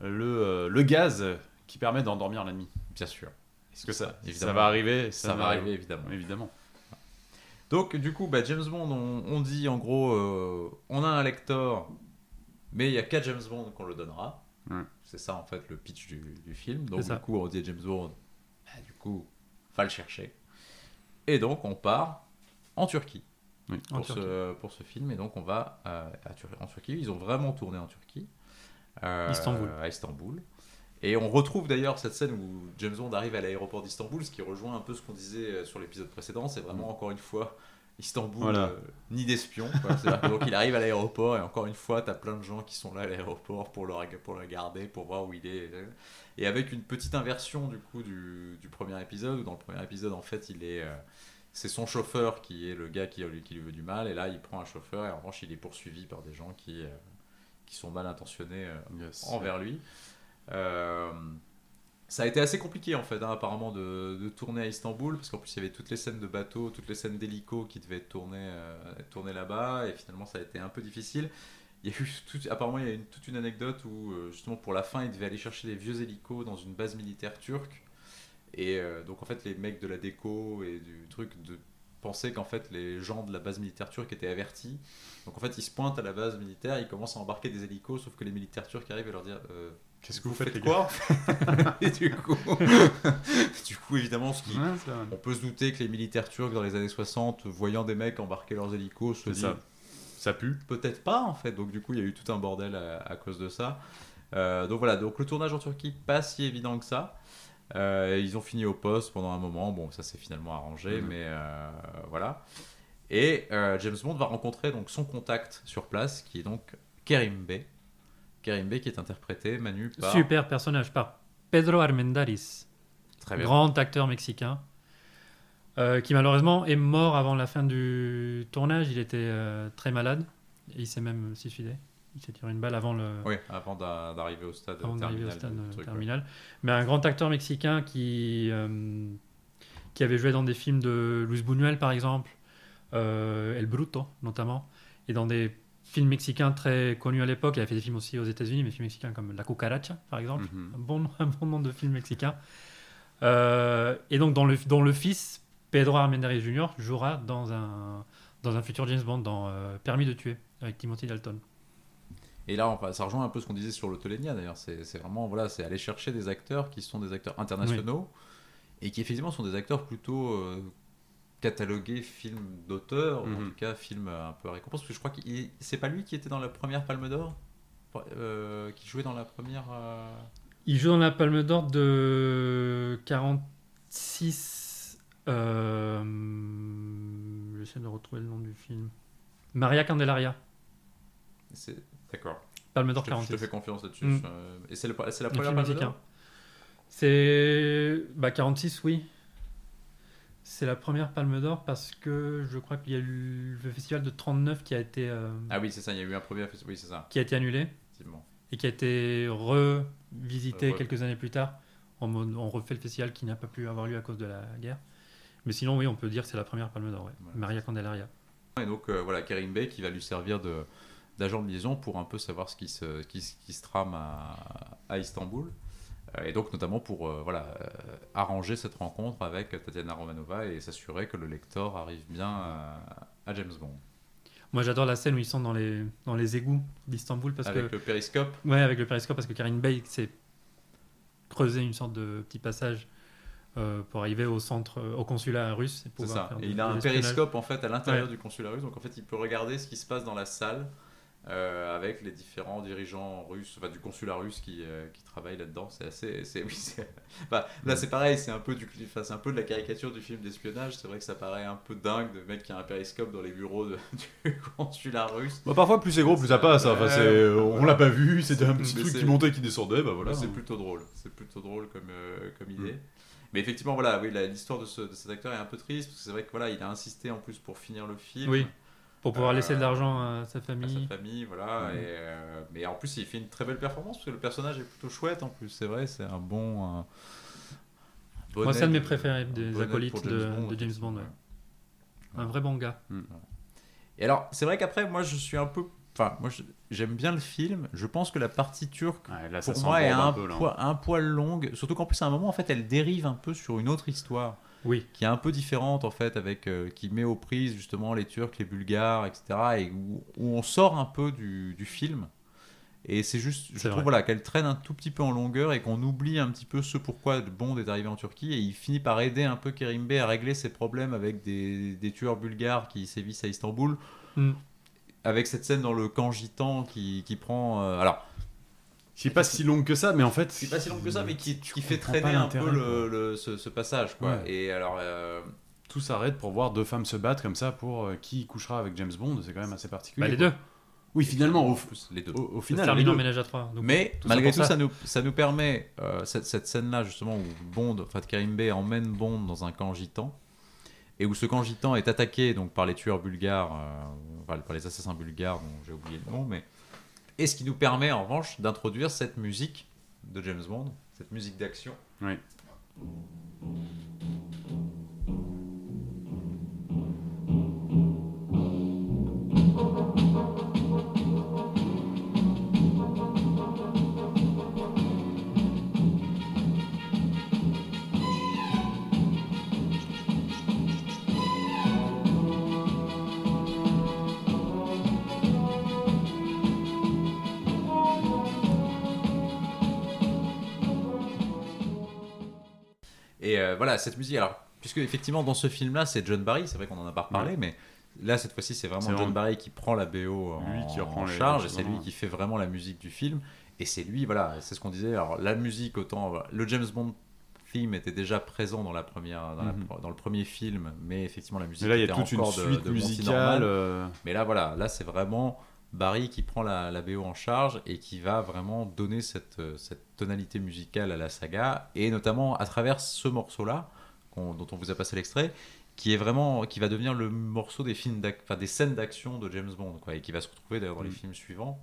le, euh, le gaz qui permet d'endormir l'ennemi. Bien sûr. Est-ce que ça, ça va arriver? Ça va arriver, évidemment. Évidemment. Donc, du coup, bah, James Bond, on, on dit en gros, euh, on a un lector, mais il y a qu'à James Bond qu'on le donnera. C'est ça, en fait, le pitch du, du film. Donc, du coup, on dit à James Bond, bah, du coup, va le chercher. Et donc, on part en Turquie. Oui. Pour, ce, pour ce film, et donc on va euh, à Tur- en Turquie. Ils ont vraiment tourné en Turquie. Euh, Istanbul. À Istanbul. Et on retrouve d'ailleurs cette scène où James Bond arrive à l'aéroport d'Istanbul, ce qui rejoint un peu ce qu'on disait euh, sur l'épisode précédent. C'est vraiment encore une fois Istanbul, Voilà. euh, ni d'espion. quoi. C'est-à-dire que donc il arrive à l'aéroport et encore une fois, tu as plein de gens qui sont là à l'aéroport pour le, pour le regarder, pour voir où il est. Et avec une petite inversion du coup du, du premier épisode, où dans le premier épisode, en fait, il est. euh, c'est son chauffeur qui est le gars qui, lui- qui lui veut du mal, et là il prend un chauffeur, et en revanche il est poursuivi par des gens qui, euh, qui sont mal intentionnés euh, Yes. envers lui. Euh, ça a été assez compliqué en fait, hein, apparemment, de, de tourner à Istanbul, parce qu'en plus il y avait toutes les scènes de bateau, toutes les scènes d'hélico qui devaient être tournées, tournées là-bas, et finalement ça a été un peu difficile. Il y a eu tout- apparemment il y a une, toute une anecdote où justement pour la fin il devait aller chercher des vieux hélicos dans une base militaire turque, et euh, donc en fait les mecs de la déco et du truc de pensaient qu'en fait les gens de la base militaire turque étaient avertis. Donc en fait ils se pointent à la base militaire, ils commencent à embarquer des hélicos, sauf que les militaires turcs arrivent et leur dire euh, Qu'est-ce vous faites quoi (laughs) Et du coup, (laughs) du coup évidemment ce qui Ouais, c'est vrai. on peut se douter que les militaires turcs dans les années 60, voyant des mecs embarquer leurs hélicos, se C'est disent ça. Ça pue. peut-être pas en fait. Donc du coup, il y a eu tout un bordel à, à cause de ça. Euh, donc voilà, donc le tournage en Turquie, pas si évident que ça. Euh, ils ont fini au poste pendant un moment. Bon, ça s'est finalement arrangé, Mhm. mais euh, voilà. Et euh, James Bond va rencontrer donc son contact sur place, qui est donc Kerim Bey. Kerim Bey qui est interprété, Manu, par... Super personnage par Pedro Armendáriz, Très bien. grand acteur mexicain, qui malheureusement est mort avant la fin du tournage. Il était très malade et il s'est même suicidé. Il s'est tiré une balle avant le, Oui, avant d'a- d'arriver au stade avant d'arriver terminal. au stade du euh, ouais. terminal. Mais un grand acteur mexicain qui, euh, qui avait joué dans des films de Luis Buñuel, par exemple, euh, El Bruto, notamment, et dans des films mexicains très connus à l'époque. Il a fait des films aussi aux États-Unis, mais films mexicains comme La Cucaracha, par exemple. Mhm. Un, bon, (laughs) un bon nom de film mexicain. Euh, et donc, dans le, dont le fils, Pedro Armendáriz Jr., jouera dans un, dans un futur James Bond, dans Permis de tuer, avec Timothy Dalton. Et là, enfin, ça rejoint un peu ce qu'on disait sur l'Autolenia d'ailleurs. C'est vraiment voilà, c'est aller chercher des acteurs qui sont des acteurs internationaux et qui effectivement sont des acteurs plutôt euh, catalogués films d'auteur, ou en Mhm. tout cas films un peu à récompense. Parce que je crois que c'est pas lui qui était dans la première Palme d'Or, euh, qui jouait dans la première. euh, Il joue dans la Palme d'Or de 46. Euh... J'essaie de retrouver le nom du film. Maria Candelaria. D'accord. Palme d'Or te- je te 46. fais confiance là-dessus. Mm. Euh, Et c'est la première Palme d'Or C'est. Bah, 46, oui. C'est la première Palme d'Or parce que je crois qu'il y a eu le festival de 39 qui a été, euh, Ah oui, c'est ça. Il y a eu un premier. Oui, c'est ça. qui a été annulé Effectivement. et qui a été revisité Re- quelques années plus tard. On refait le festival qui n'a pas pu avoir lieu à cause de la guerre. Mais sinon, oui, on peut dire que c'est la première Palme d'Or. ouais. Voilà. Maria Candelaria. Et donc euh, voilà, Kerim Bey qui va lui servir de d'agent de liaison pour un peu savoir ce qui se, qui, se- qui se trame à, à Istanbul. Euh, et donc notamment pour euh, voilà, euh, arranger cette rencontre avec Tatiana Romanova et s'assurer que le lecteur arrive bien à, à James Bond. Moi, j'adore la scène où ils sont dans les, dans les égouts d'Istanbul parce avec que le périscope. Ouais, avec le périscope, parce que Karine Bey s'est creusé une sorte de petit passage euh, pour arriver au centre, au consulat russe. Et, C'est pouvoir ça. faire Et il a un périscope en fait à l'intérieur Ouais. du consulat russe, donc en fait il peut regarder ce qui se passe dans la salle euh, avec les différents dirigeants russes, enfin du consulat russe qui, euh, qui travaillent là-dedans. C'est assez, c'est oui, c'est- (laughs) bah, là c'est pareil, c'est un peu du, enfin, c'est un peu de la caricature du film d'espionnage. C'est vrai que ça paraît un peu dingue de mec qui a un périscope dans les bureaux de- (laughs) du consulat russe. Bah, parfois, plus c'est gros, plus ça passe. hein. Enfin, c'est- on l'a pas vu, c'était un petit Mais truc qui montait, qui descendait, bah voilà. c'est plutôt drôle. C'est plutôt drôle comme, euh, comme idée. Mm. Mais effectivement, voilà, oui, la- l'histoire de, ce- de cet acteur est un peu triste parce que c'est vrai que voilà, il a insisté en plus pour finir le film. Oui, pour pouvoir Euh, laisser de l'argent à sa à famille. sa famille, voilà. Et, euh, mais en plus, il fait une très belle performance parce que le personnage est plutôt chouette en plus. C'est vrai, c'est un bon. Moi, c'est un de mes préférés des acolytes de- de James Bond, ouais. Un vrai bon gars. Et alors, c'est vrai qu'après, moi, je suis un peu. Enfin, moi, j'aime bien le film. Je pense que la partie turque, Ouais, là, pour moi, est un, peu, là. poil, un poil longue. Surtout qu'en plus, à un moment, en fait, elle dérive un peu sur une autre histoire. Oui. qui est un peu différente en fait, avec euh, qui met aux prises justement les Turcs, les Bulgares, etc. Et où, où on sort un peu du, du film. Et c'est juste, je trouve vrai. voilà, qu'elle traîne un tout petit peu en longueur et qu'on oublie un petit peu ce pourquoi Bond est arrivé en Turquie. Et il finit par aider un peu Kerim Bey à régler ses problèmes avec des, des tueurs bulgares qui sévissent à Istanbul. Mm. Avec cette scène dans le camp gitan qui, qui prend. euh, alors, C'est pas si long que ça, mais en fait. c'est pas si long que ça, mais qui, qui fait traîner un peu l'intérêt, le, le- ce, ce passage. Quoi. Ouais. Et alors. euh, Tout s'arrête pour voir deux femmes se battre comme ça pour euh, qui couchera avec James Bond. C'est quand même assez particulier. Bah, les quoi. deux. Oui, finalement, au, les deux. au, au final. les deux. ménage à trois. Donc, Mais tout malgré tout, ça. ça. nous, ça nous permet, euh, cette, cette scène-là, justement, où Bond, enfin, Karim Bey emmène Bond dans un camp gitan, et où ce camp gitan est attaqué donc, par les tueurs bulgares, euh, enfin, par les assassins bulgares, dont j'ai oublié le nom, mais. Et ce qui nous permet, en revanche, d'introduire cette musique de James Bond, cette musique d'action. Et euh, voilà, cette musique, alors, puisque effectivement, dans ce film-là, c'est John Barry, c'est vrai qu'on en a pas reparlé, mais là, cette fois-ci, c'est vraiment John vraiment Barry qui prend la BO en, Lui qui reprend en les- charge, et c'est lui qui fait vraiment la musique du film. Et c'est lui, voilà, c'est ce qu'on disait. Alors, la musique, autant. voilà, Le James Bond theme était déjà présent dans, la première, dans, la- Mhm. dans le premier film, mais effectivement, la musique Mais là, il y a toute une de- suite de Monty musicale. Euh, Mais là, voilà, là, c'est vraiment Barry qui prend la, la BO en charge et qui va vraiment donner cette, euh, cette tonalité musicale à la saga, et notamment à travers ce morceau-là, dont on vous a passé l'extrait, qui est vraiment, qui va devenir le morceau des films, enfin, des scènes d'action de James Bond, quoi, et qui va se retrouver d'ailleurs dans les Mm. films suivants.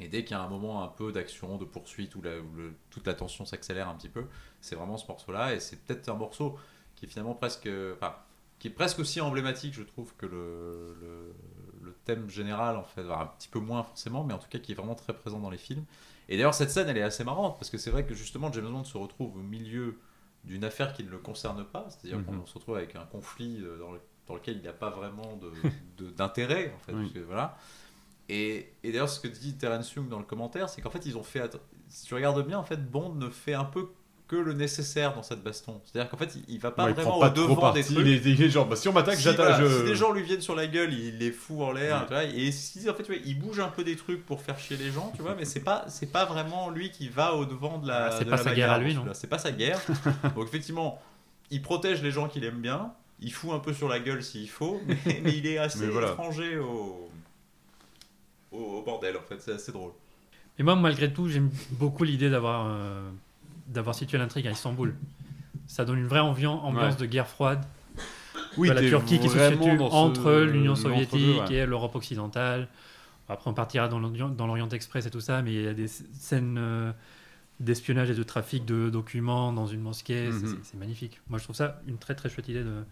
Et dès qu'il y a un moment un peu d'action, de poursuite, où, la- où le- toute la tension s'accélère un petit peu, c'est vraiment ce morceau-là, et c'est peut-être un morceau qui est finalement presque, enfin, qui est presque aussi emblématique, je trouve, que le, le, le thème général, en fait, un petit peu moins forcément, mais en tout cas qui est vraiment très présent dans les films. Et d'ailleurs, cette scène, elle est assez marrante, parce que c'est vrai que justement, James Bond se retrouve au milieu d'une affaire qui ne le concerne pas, c'est-à-dire Mhm. qu'on se retrouve avec un conflit euh, dans, le- dans lequel il n'y a pas vraiment de- de- (laughs) d'intérêt, en fait, Oui. parce que, voilà. Et, et d'ailleurs, ce que dit Terence Young dans le commentaire, c'est qu'en fait, ils ont fait. Si tu regardes bien, en fait, Bond ne fait un peu que le nécessaire dans cette baston. C'est-à-dire qu'en fait, il, il va pas ouais, vraiment pas au devant des trucs. Il est, il est genre, bah, si on m'attaque, Si, j'attaque. voilà, je- si des gens lui viennent sur la gueule, il les fout en l'air, Ouais. tu vois, et si en fait tu vois, il bouge un peu des trucs pour faire chier les gens, tu vois, mais c'est pas c'est pas vraiment lui qui va au devant de la Ah, c'est de pas la sa guerre à lui, non. C'est pas sa guerre. (laughs) Donc effectivement, il protège les gens qu'il aime bien, il fout un peu sur la gueule s'il faut, (laughs) mais, mais il est assez voilà. étranger au, au au bordel en fait, c'est assez drôle. Et moi, malgré tout, j'aime beaucoup l'idée d'avoir euh, d'avoir situé l'intrigue à Istanbul. Ça donne une vraie ambiance, Ouais. de guerre froide. Oui, vois, la Turquie qui se situe entre l'Union soviétique ouais. et l'Europe occidentale. Après, on partira dans l'Orient dans l'Orient Express et tout ça, mais il y a des scènes euh, d'espionnage et de trafic de documents dans une mosquée. c'est- Mhm. c'est- magnifique. Moi, je trouve ça une très très chouette idée de,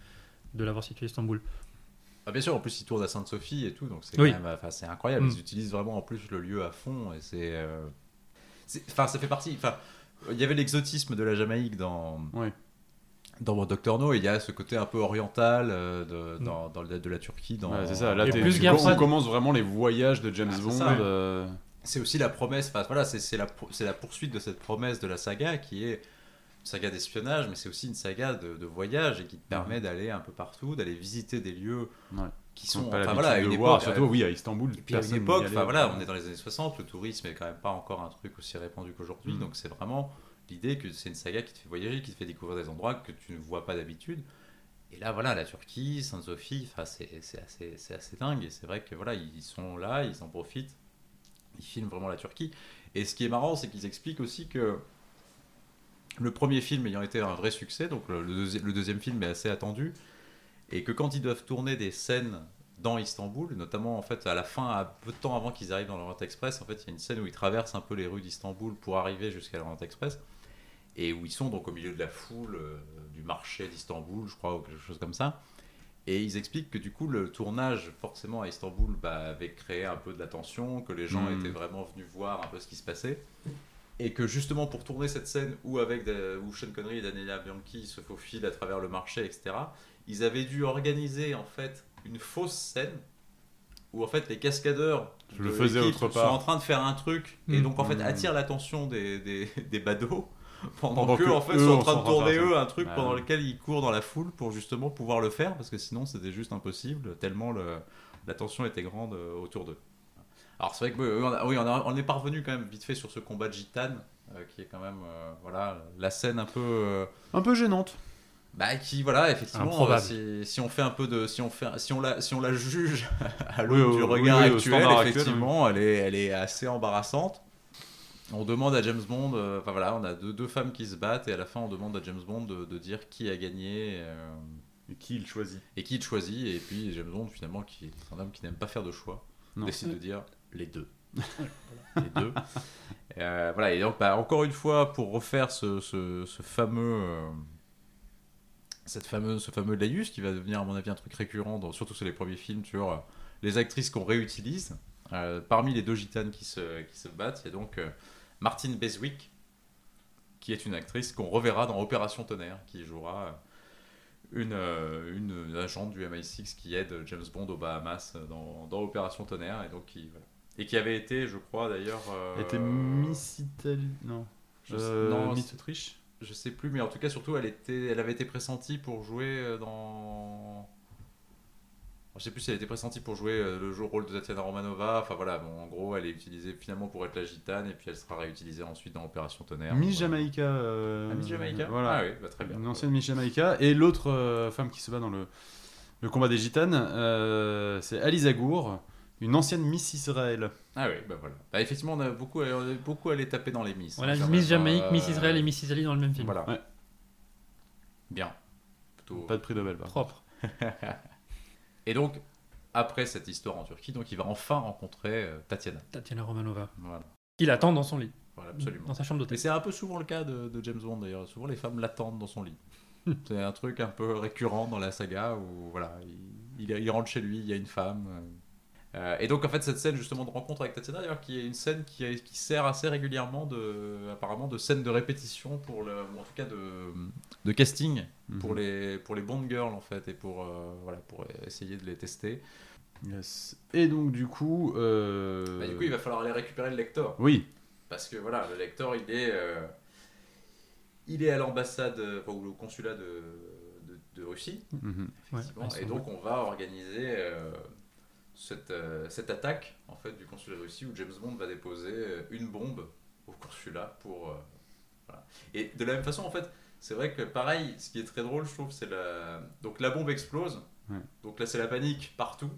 de l'avoir situé à Istanbul. Ah, bien sûr, en plus il tourne à Sainte-Sophie et tout, donc c'est Oui. quand même, enfin, c'est incroyable. Mm. Ils utilisent vraiment en plus le lieu à fond et c'est, euh, enfin ça fait partie. Enfin, il y avait l'exotisme de la Jamaïque dans Ouais. dans Doctor No et il y a ce côté un peu oriental euh, de, dans, dans de la Turquie. Dans, Ouais, c'est ça. Là, plus tu- on commence vraiment les voyages de James Ah, Bond. ça, euh, C'est aussi la promesse. Enfin voilà, c'est la la poursuite de cette promesse de la saga qui est une saga d'espionnage, mais c'est aussi une saga de, de voyage et qui te permet d'aller un peu partout, d'aller visiter des lieux Ouais. Qui sont pas Enfin voilà, à voir, surtout oui à Istanbul. Et puis à une personne époque, n'y enfin voilà, on est dans les années 60, le tourisme est quand même pas encore un truc aussi répandu qu'aujourd'hui, Mhm. donc c'est vraiment l'idée que c'est une saga qui te fait voyager, qui te fait découvrir des endroits que tu ne vois pas d'habitude. Et là, voilà, la Turquie, Sainte-Sophie, enfin, c'est c'est assez, c'est assez dingue. Et c'est vrai que voilà, ils sont là, ils en profitent, ils filment vraiment la Turquie. Et ce qui est marrant, c'est qu'ils expliquent aussi que le premier film ayant été un vrai succès, donc le, le deuxi- le deuxième film est assez attendu, et que quand ils doivent tourner des scènes dans Istanbul, notamment en fait à la fin, à peu de temps avant qu'ils arrivent dans l'Orient Express, en fait il y a une scène où ils traversent un peu les rues d'Istanbul pour arriver jusqu'à l'Orient Express, et où ils sont donc au milieu de la foule euh, du marché d'Istanbul, je crois, ou quelque chose comme ça. Et ils expliquent que du coup le tournage forcément à Istanbul bah, avait créé un peu de la tension, que les gens Mhm. étaient vraiment venus voir un peu ce qui se passait. Et que justement pour tourner cette scène où, avec des- où Sean Connery et Daniela Bianchi se faufilent à travers le marché, etc., ils avaient dû organiser en fait une fausse scène où en fait les cascadeurs Je le faisais sont en train de faire un truc et Mm. donc en fait Mm. attirent l'attention des, des, (laughs) des badauds pendant, Pendant que, que en fait eux, sont en train de tourner eux un truc Bah pendant lequel ils courent dans la foule pour justement pouvoir le faire parce que sinon c'était juste impossible tellement le- l'attention était grande euh, autour d'eux. Alors c'est vrai que oui, on, a- oui, on, a- on est parvenu quand même vite fait sur ce combat de gitane euh, qui est quand même euh, voilà la scène un peu euh, Un peu gênante. Bah qui voilà effectivement euh, si, si on fait un peu de si on fait si on la si on la juge (laughs) à l'aune oui, du regard oui, actuel effectivement elle est elle est assez embarrassante. On demande à James Bond euh, enfin voilà on a deux, deux femmes qui se battent et à la fin on demande à James Bond de, de dire qui a gagné euh, Et qui il choisit. et qui il choisit. Et puis James Bond finalement qui est un homme qui n'aime pas faire de choix Non. décide de dire les deux. (laughs) Les deux. Voilà et donc bah, encore une fois pour refaire ce, ce, ce fameux cette fameuse, ce fameux laïus qui va devenir à mon avis un truc récurrent dans, surtout sur les premiers films sur euh, les actrices qu'on réutilise Euh, parmi les deux gitanes qui se, qui se battent il y a donc euh, Martine Beswick qui est une actrice qu'on reverra dans Opération Tonnerre qui jouera une, une agente du MI6 qui aide James Bond aux Bahamas dans, dans Opération Tonnerre et donc qui voilà. et qui avait été je crois d'ailleurs euh, était Miss Italie. Non. je non, Miss Autriche je sais plus mais en tout cas surtout elle était elle avait été pressentie pour jouer euh, dans je sais plus si elle était pressentie pour jouer euh, le jeu rôle de Tatiana Romanova enfin voilà bon en gros elle est utilisée finalement pour être la gitane et puis elle sera réutilisée ensuite dans Opération Tonnerre Miss Voilà. Jamaïca. euh, Ah, Miss Jamaïca? Voilà. ah oui bah, très bien Une ancienne Miss Jamaïca. Et l'autre euh, femme qui se bat dans le, le combat des gitanes, euh, c'est Alice Agour, une ancienne Miss Israël. ah oui bah voilà bah, effectivement on a beaucoup on a beaucoup allé taper dans les Miss Voilà, hein, Miss Jamaïque, euh, Miss Israël et Miss Italie dans le même film. voilà Ouais. bien plutôt Pas de prix Nobel. par Propre. (laughs) et donc après cette histoire en Turquie donc il va enfin rencontrer euh, Tatiana Tatiana Romanova. voilà Qui l'attend dans son lit. voilà absolument Dans sa chambre Mais d'hôtel. c'est un peu souvent le cas de, de James Bond d'ailleurs. Souvent les femmes l'attendent dans son lit. (laughs) c'est un truc un peu récurrent dans la saga où voilà, il, il- il rentre chez lui, il y a une femme. Euh. Et donc en fait cette scène justement de rencontre avec Tatiana d'ailleurs qui est une scène qui, sert assez régulièrement de apparemment de scène de répétition pour le ou en tout cas de, de casting Mhm. pour les pour les Bond girls en fait et pour euh, voilà pour essayer de les tester. Yes. Et donc du coup... euh, Bah, du coup il va falloir aller récupérer le lecteur. Oui. Parce que voilà, le lecteur, il est, euh, il est à l'ambassade, enfin, ou au consulat de, de, de Russie. Mhm. effectivement. Ouais, ils et donc, on va organiser euh, cette, euh, cette attaque en fait, du consulat de Russie où James Bond va déposer euh, une bombe au consulat pour. euh, voilà. Et de la même façon, en fait, c'est vrai que pareil, ce qui est très drôle, je trouve, c'est la. Donc, la bombe explose. Ouais. Donc là, c'est la panique partout.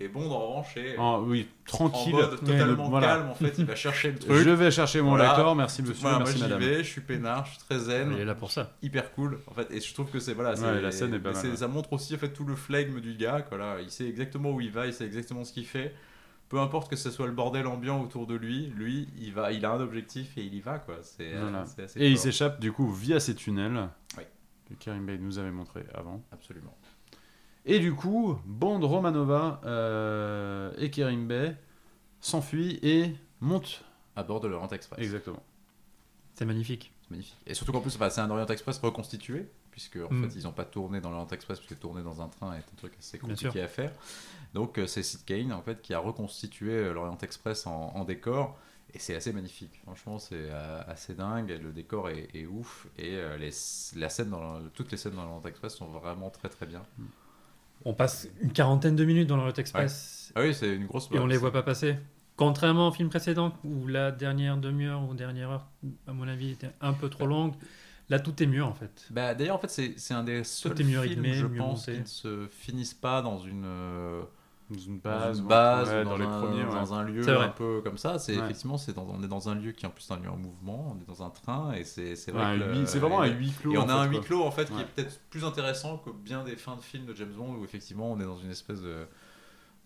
Et Bond, en revanche, est Ah, oui, tranquille. en mode totalement Voilà. calme. En fait, il va chercher le (laughs) truc. Je vais chercher mon Voilà. lecteur, merci monsieur, Voilà, merci moi madame. vais, je suis peinard, je suis très zen, Il est là pour ça. hyper cool en fait, et je trouve que c'est voilà, Ouais, la scène est pas mais mal, c'est- ouais. ça montre aussi en fait tout le flegme du gars, quoi, là. il sait exactement où il va, il sait exactement ce qu'il fait. Peu importe que ce soit le bordel ambiant autour de lui, lui, il va, il a un objectif et il y va quoi. C'est euh, Voilà. c'est assez Et il s'échappe du coup via ces tunnels Oui. que Karim Bey nous avait montré avant. Absolument. Et du coup, Bond, Romanova euh, et Karim Bey s'enfuient et montent. À bord de l'Orient Express. Exactement. C'est magnifique. C'est magnifique. Et surtout qu'en plus, enfin, c'est un Orient Express reconstitué, puisque en Mm. fait, ils n'ont pas tourné dans l'Orient Express, parce que tourner dans un train est un truc assez compliqué à faire. Donc, euh, c'est Sid Kane, en fait, qui a reconstitué euh, l'Orient Express en, en décor. Et c'est assez magnifique. Franchement, c'est assez dingue. Le décor est, est ouf. Et les, la scène dans le- toutes les scènes dans l'Orient Express sont vraiment très très bien. On passe une quarantaine de minutes dans le Route Express Ah oui, c'est une grosse et on les voit pas passer. Contrairement au film précédent où la dernière demi-heure ou dernière heure, à mon avis, était un peu trop longue, là tout est mieux en fait. Bah, D'ailleurs, en fait, c'est un des seuls est mieux films, rythmé, je pense, monté. qui ne se finissent pas dans une, euh, Dans une base, une ouais, base, ouais, ou dans, les un, premiers. ouais. dans un lieu un peu comme ça. C'est Ouais. effectivement, c'est dans, on est dans un lieu qui est en plus un lieu en mouvement. On est dans un train et c'est c'est vrai c'est vraiment un huis clos. Et on a un huis clos en fait qui est peut-être plus intéressant que bien des fins de films de James Bond où effectivement on est dans une espèce de,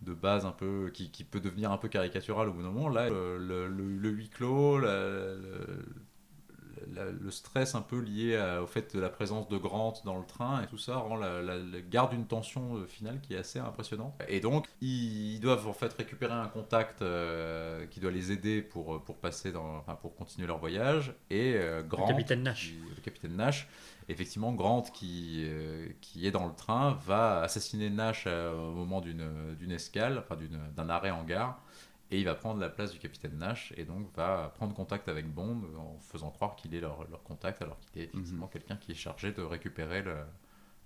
de base un peu qui, qui peut devenir un peu caricaturale au bout d'un moment. Là, le, le, le- le huis clos, la, le- la- le stress un peu lié à- au fait de la présence de Grant dans le train et tout ça rend la, garde une tension euh, finale qui est assez impressionnante. Et donc, ils, ils doivent en fait récupérer un contact euh, qui doit les aider pour, euh, pour passer dans, enfin, pour continuer leur voyage. Et euh, Grant, capitaine Nash. qui- le capitaine Nash. Effectivement, Grant, qui, euh, qui est dans le train, va assassiner Nash euh, au moment d'une escale, enfin d'un arrêt en gare. Et il va prendre la place du capitaine Nash et donc va prendre contact avec Bond en faisant croire qu'il est leur, leur contact alors qu'il est effectivement quelqu'un qui est chargé de récupérer le,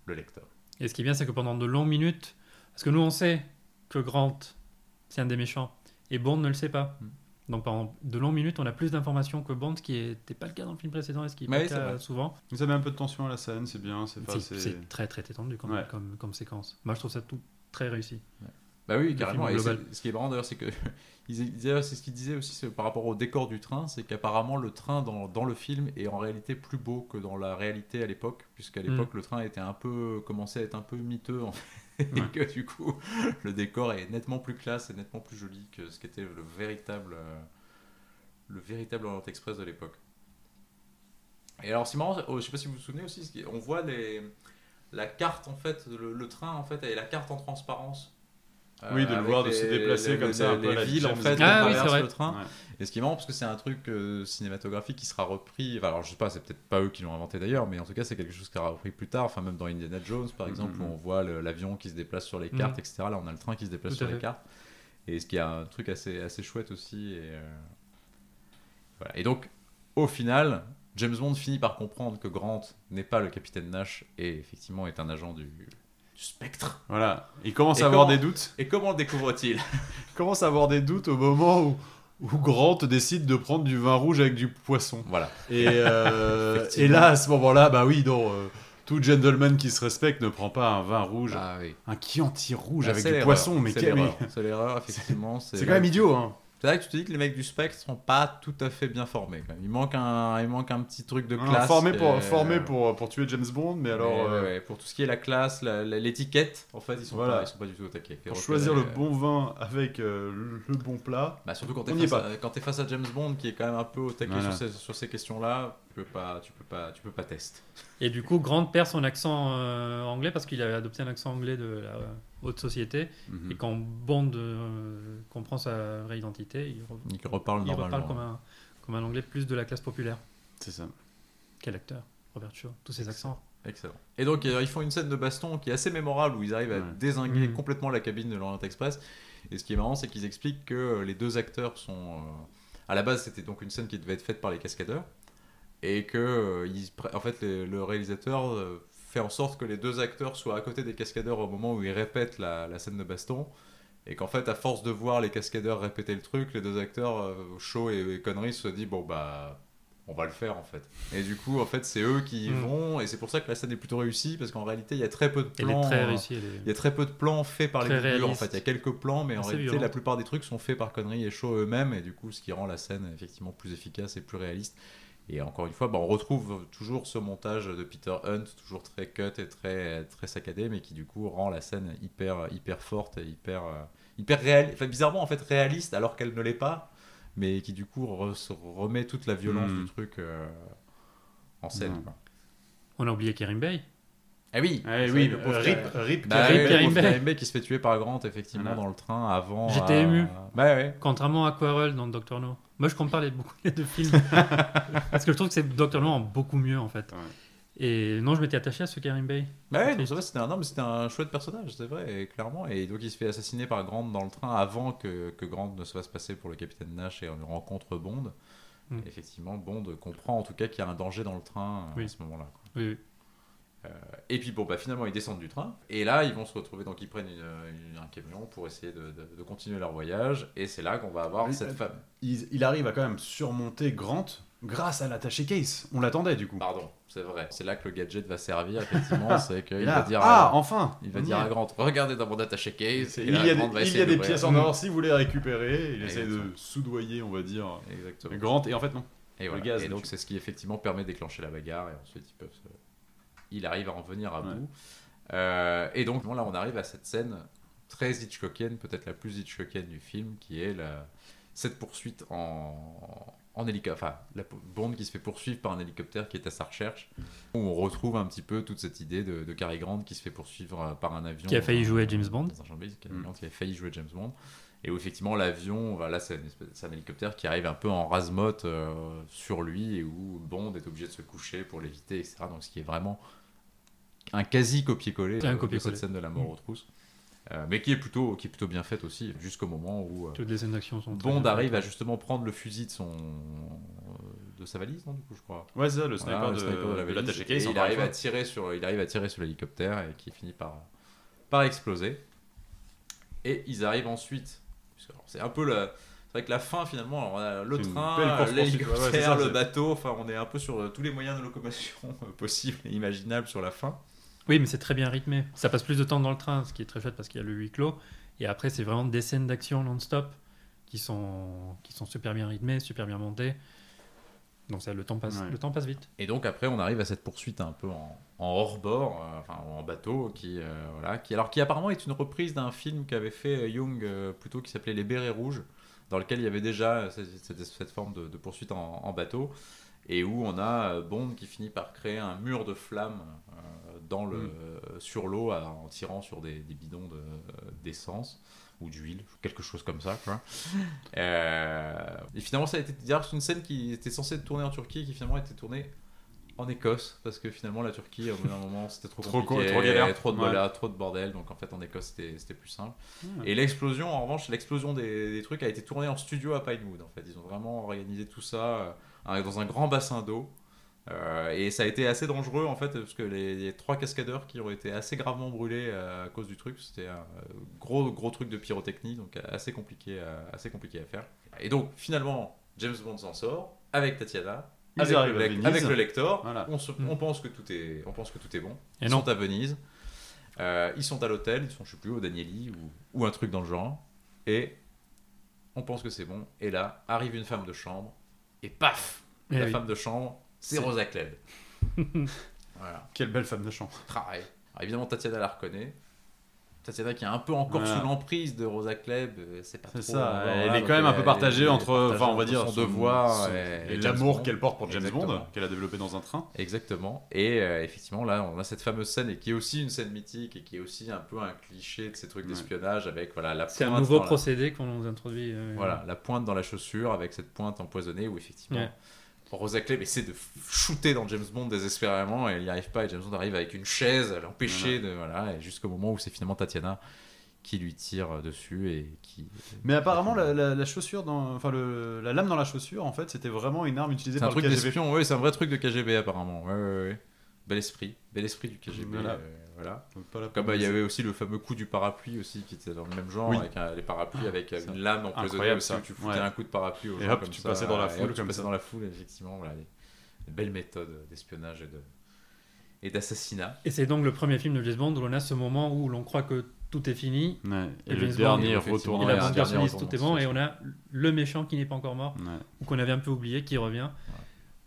le lecteur. Et ce qui est bien, c'est que pendant de longues minutes, parce que nous on sait que Grant, c'est un des méchants, et Bond ne le sait pas. Mm. Donc pendant de longues minutes, on a plus d'informations que Bond, ce qui n'était pas le cas dans le film précédent et ce qui est pas Oui, le c'est cas vrai. souvent. Ça met un peu de tension à la scène, c'est bien. C'est très très étendu comme, Ouais. comme, comme séquence. Moi je trouve ça tout très réussi. Bah oui, carrément. Et ce qui est marrant d'ailleurs, c'est que (laughs) c'est ce qu'ils disaient aussi par rapport au décor du train, c'est qu'apparemment le train dans, dans le film est en réalité plus beau que dans la réalité à l'époque, puisqu'à l'époque le train était un peu commençait à être un peu miteux en fait, (laughs) et que du coup (laughs) le décor est nettement plus classe et nettement plus joli que ce qu'était le véritable euh, le véritable Orient Express de l'époque. Et alors c'est marrant, oh, je sais pas si vous vous souvenez aussi, on voit les la carte en fait, le, le train en fait, et la carte en transparence. Oui, de le avec voir, de se déplacer comme ça, un peu les villes en fait, Ah oui, le train. Et ce qui est marrant parce que c'est un truc euh, cinématographique qui sera repris. enfin, alors je sais pas, c'est peut-être pas eux qui l'ont inventé d'ailleurs, mais en tout cas c'est quelque chose qui sera repris plus tard. Enfin même dans Indiana Jones par exemple Mhm. où on voit l'avion qui se déplace sur les Mhm. cartes, etc. Là on a le train qui se déplace Tout sur les cartes. Et ce qui est un truc assez assez chouette aussi. Et, euh, voilà. Et donc au final, James Bond finit par comprendre que Grant n'est pas le capitaine Nash et effectivement est un agent du, du spectre. Voilà. Il commence Et à avoir des doutes. Et comment le découvre-t-il (laughs) Il commence à avoir des doutes au moment où, où Grant décide de prendre du vin rouge avec du poisson. Voilà. Et, euh, (laughs) et là, à ce moment-là, bah oui, non. euh, tout gentleman qui se respecte ne prend pas un vin rouge, Ah oui. un Chianti rouge Ah, avec du poisson. Mais. C'est l'erreur, effectivement. (laughs) c'est quand même idiot, hein. C'est vrai que tu te dis que les mecs du spectre sont pas tout à fait bien formés. Quand même. Il manque un, il manque un petit truc de classe. formé pour, est- formé pour, pour tuer James Bond, mais alors ouais, euh, ouais. pour tout ce qui est la classe, la- la- l'étiquette, en fait, ils sont Voilà. pas, ils sont pas du tout au taquet. pour choisir le euh, bon vin avec euh, le, bon plat. Bah, surtout quand t'es face, à- face à James Bond, qui est quand même un peu au taquet Voilà. sur ces, sur ces questions-là, tu peux pas, tu peux pas, tu peux pas tester. Et du coup, Grant perd son accent euh, anglais parce qu'il avait adopté un accent anglais de la euh, haute société. Mhm. Et quand Bond euh, comprend sa vraie identité, il, re- Il reparle il normalement. reparle comme un, comme un anglais plus de la classe populaire. C'est ça. Quel acteur Robert Shaw, tous ses accents. Excellent. Et donc, ils font une scène de baston qui est assez mémorable où ils arrivent à Ouais. désinguer Mhm. complètement la cabine de l'Orient Express. Et ce qui est marrant, c'est qu'ils expliquent que les deux acteurs sont. euh, À la base, c'était donc une scène qui devait être faite par les cascadeurs. Et que, euh, pr- en fait, les- le réalisateur euh, fait en sorte que les deux acteurs soient à côté des cascadeurs au moment où ils répètent la, la scène de baston. Et qu'en fait, à force de voir les cascadeurs répéter le truc, les deux acteurs, euh, Shaw et, et Connery, se disent bon, bah. On va le faire en fait. Et du coup, en fait, c'est eux qui y Mm. vont, et c'est pour ça que la scène est plutôt réussie, parce qu'en réalité, il y a très peu de plans. est très euh, réussie. elle est- il y a très peu de plans faits par Très les doublures en fait. Il y a quelques plans, mais en réalité, la plupart des trucs sont faits par Connery et Shaw eux-mêmes, et du coup, ce qui rend la scène effectivement plus efficace et plus réaliste. Et encore une fois, bah, on retrouve toujours ce montage de Peter Hunt, toujours très cut et très, très saccadé, mais qui du coup rend la scène hyper, hyper forte et hyper, euh, hyper réelle. Enfin, bizarrement, en fait, réaliste alors qu'elle ne l'est pas, mais qui du coup re- remet toute la violence Mm. du truc euh, en scène. Mm. quoi. On a oublié Kerim Bey. Ah oui, Eh oui, le pauvre euh, Rip, Rip, bah, Bey. Kerim Bey qui se fait tuer par Grant effectivement Voilà. dans le train avant. J'étais à- ému. Bah ouais. Contrairement à Quarrel dans Doctor No. Moi, je compare les, beaucoup les deux films. (laughs) parce que je trouve que c'est Doctor No en beaucoup mieux, en fait. Ouais. Et non, je m'étais attaché à ce Kerim Bey. Bah ouais, c'est vrai, c'était un, non, mais c'était un chouette personnage, c'est vrai, et clairement. Et donc il se fait assassiner par Grant dans le train avant que, que Grant ne se fasse passer pour le capitaine Nash et on rencontre Bond. Mm. Effectivement, Bond comprend en tout cas qu'il y a un danger dans le train euh, Oui. à ce moment-là. quoi. Oui, oui. Et puis bon, bah finalement ils descendent du train et là ils vont se retrouver, donc ils prennent une- une- un camion pour essayer de, de- de continuer leur voyage. Et c'est là qu'on va avoir Oui, cette euh, femme. il, il arrive à quand même surmonter Grant grâce à l'attaché case. On l'attendait du coup. Pardon, c'est vrai. C'est là que le gadget va servir, effectivement. (laughs) c'est qu'il va dire, ah, à, enfin il va dire à Grant, regardez dans mon attaché case. Et Il là, y a Grant des, il y a des pièces en or, si vous les récupérez, il essaie de soudoyer, on va dire, Exactement. Grant, et en fait non. Et, le voilà. gaz, Et donc c'est ce qui effectivement permet de déclencher la bagarre et ensuite ils peuvent se- il arrive à en venir à Ouais. bout. Euh, et donc bon, là on arrive à cette scène très Hitchcockienne, peut-être la plus Hitchcockienne du film, qui est la... cette poursuite en... en hélicoptère, enfin, la Bond qui se fait poursuivre par un hélicoptère qui est à sa recherche, où on retrouve un petit peu toute cette idée de, de Cary Grant qui se fait poursuivre euh, par un avion. Qui a failli dans- jouer James Bond. un Mm. Qui a failli jouer James Bond. Et où effectivement l'avion, voilà, c'est un hélicoptère qui arrive un peu en rasemote euh, sur lui et où Bond est obligé de se coucher pour l'éviter, etc. Donc ce qui est vraiment un quasi copier-coller C'est un euh, de copier-coller. cette scène de la mort Mm. aux trousses. Euh, mais qui est plutôt qui est plutôt bien faite aussi jusqu'au moment où euh, Toutes les scènes d'action sont. Bond arrive à justement prendre le fusil de son euh, de sa valise non du coup je crois Ouais, c'est ça, le sniper, Voilà, de, le sniper de la de valise. Et il arrive à tirer sur il arrive à tirer sur l'hélicoptère et qui finit par par exploser et ils arrivent ensuite c'est un peu la c'est vrai que la fin finalement alors, on a le train l'hélicoptère Ouais, le bateau enfin on est un peu sur euh, tous les moyens de locomotion euh, possibles et imaginables sur la fin Oui, mais c'est très bien rythmé. Ça passe plus de temps dans le train, ce qui est très chouette parce qu'il y a le huis clos. Et après, c'est vraiment des scènes d'action non-stop qui sont, qui sont super bien rythmées, super bien montées. Donc ça, le temps passe, Ouais. le temps passe vite. Et donc après, on arrive à cette poursuite un peu en, en hors-bord, euh, enfin en bateau, qui, euh, voilà, qui, alors, qui apparemment est une reprise d'un film qu'avait fait euh, Young euh, plutôt qui s'appelait Les Bérets Rouges, dans lequel il y avait déjà cette, cette- cette forme de, de poursuite en, en bateau, et où on a euh, Bond qui finit par créer un mur de flammes euh, dans le, Mm. sur l'eau en tirant sur des, des bidons de- euh, d'essence ou d'huile, quelque chose comme ça. Quoi. (laughs) Euh, et finalement, ça a été c'est une scène qui était censée être tournée en Turquie et qui finalement a été tournée en Écosse parce que finalement la Turquie, au bout d'un moment, c'était trop (laughs) compliqué, co- trop galère. trop de, Ouais. trop de bordel. Donc en fait, en Écosse, c'était plus simple. Ouais. Et l'explosion, en revanche, l'explosion des, des trucs a été tournée en studio à Pinewood. En fait, ils ont vraiment organisé tout ça dans un grand bassin d'eau. Euh, et ça a été assez dangereux en fait parce que les, les trois cascadeurs qui ont été assez gravement brûlés euh, à cause du truc c'était un euh, gros gros truc de pyrotechnie donc assez compliqué à, assez compliqué à faire et donc finalement James Bond s'en sort avec Tatiana Ils avec, arrivent le, à lec- Venise. avec le lecteur Voilà. on, se- on pense que tout est on pense que tout est bon Et ils non. sont à Venise Euh, ils sont à l'hôtel ils sont je sais plus au Danieli ou, ou un truc dans le genre et on pense que c'est bon et là arrive une femme de chambre et paf Eh la oui. femme de chambre, c'est Rosa Klebb. (laughs) voilà. Quelle belle femme de chambre. Travail. Alors, évidemment, Tatiana la reconnaît. Tatiana qui est un peu encore Voilà. sous l'emprise de Rosa Klebb, euh, c'est pas C'est trop. ça, elle voilà, est donc quand même un peu partagée entre, enfin on va dire, son devoir son- et, et et James l'amour Bond. qu'elle porte pour James Exactement. Bond, qu'elle a développé dans un train. Exactement. Et euh, effectivement, là, on a cette fameuse scène et qui est aussi une scène mythique et qui est aussi un peu un cliché de ces trucs Ouais. d'espionnage avec voilà la C'est un nouveau la- procédé qu'on nous introduit. euh, Voilà, la pointe dans la chaussure avec cette pointe empoisonnée où effectivement Ouais. Rosa Klebb essaie de shooter dans James Bond désespérément et elle n'y arrive pas et James Bond arrive avec une chaise à l'empêcher de voilà et jusqu'au moment où c'est finalement Tatiana qui lui tire dessus et qui Mais apparemment, la, la- la chaussure, dans, enfin le- la lame dans la chaussure, en fait, c'était vraiment une arme utilisée c'est un par le truc KGB. oui c'est un vrai truc de KGB apparemment ouais, ouais, ouais. bel esprit bel esprit du KGB Voilà. euh, voilà Donc, pas la comme bah, il y avait aussi le fameux coup du parapluie aussi qui était dans le même genre Oui. avec un- les parapluies avec euh, ça. une lame empoisonnée Incroyable, aussi ça. où tu foutais Ouais. un coup de parapluie aux Et gens hop, comme tu ça, passais dans la et foule tu passais ça. dans la foule effectivement voilà les, les belles méthodes d'espionnage et de et d'assassinat Et c'est donc le premier film de James Bond où l'on a ce moment où l'on croit que tout est fini. Ouais. Et, Et le dernier retour Et en retour tout est bon. Et on a le méchant qui n'est pas encore mort, Ouais. ou qu'on avait un peu oublié, qui revient.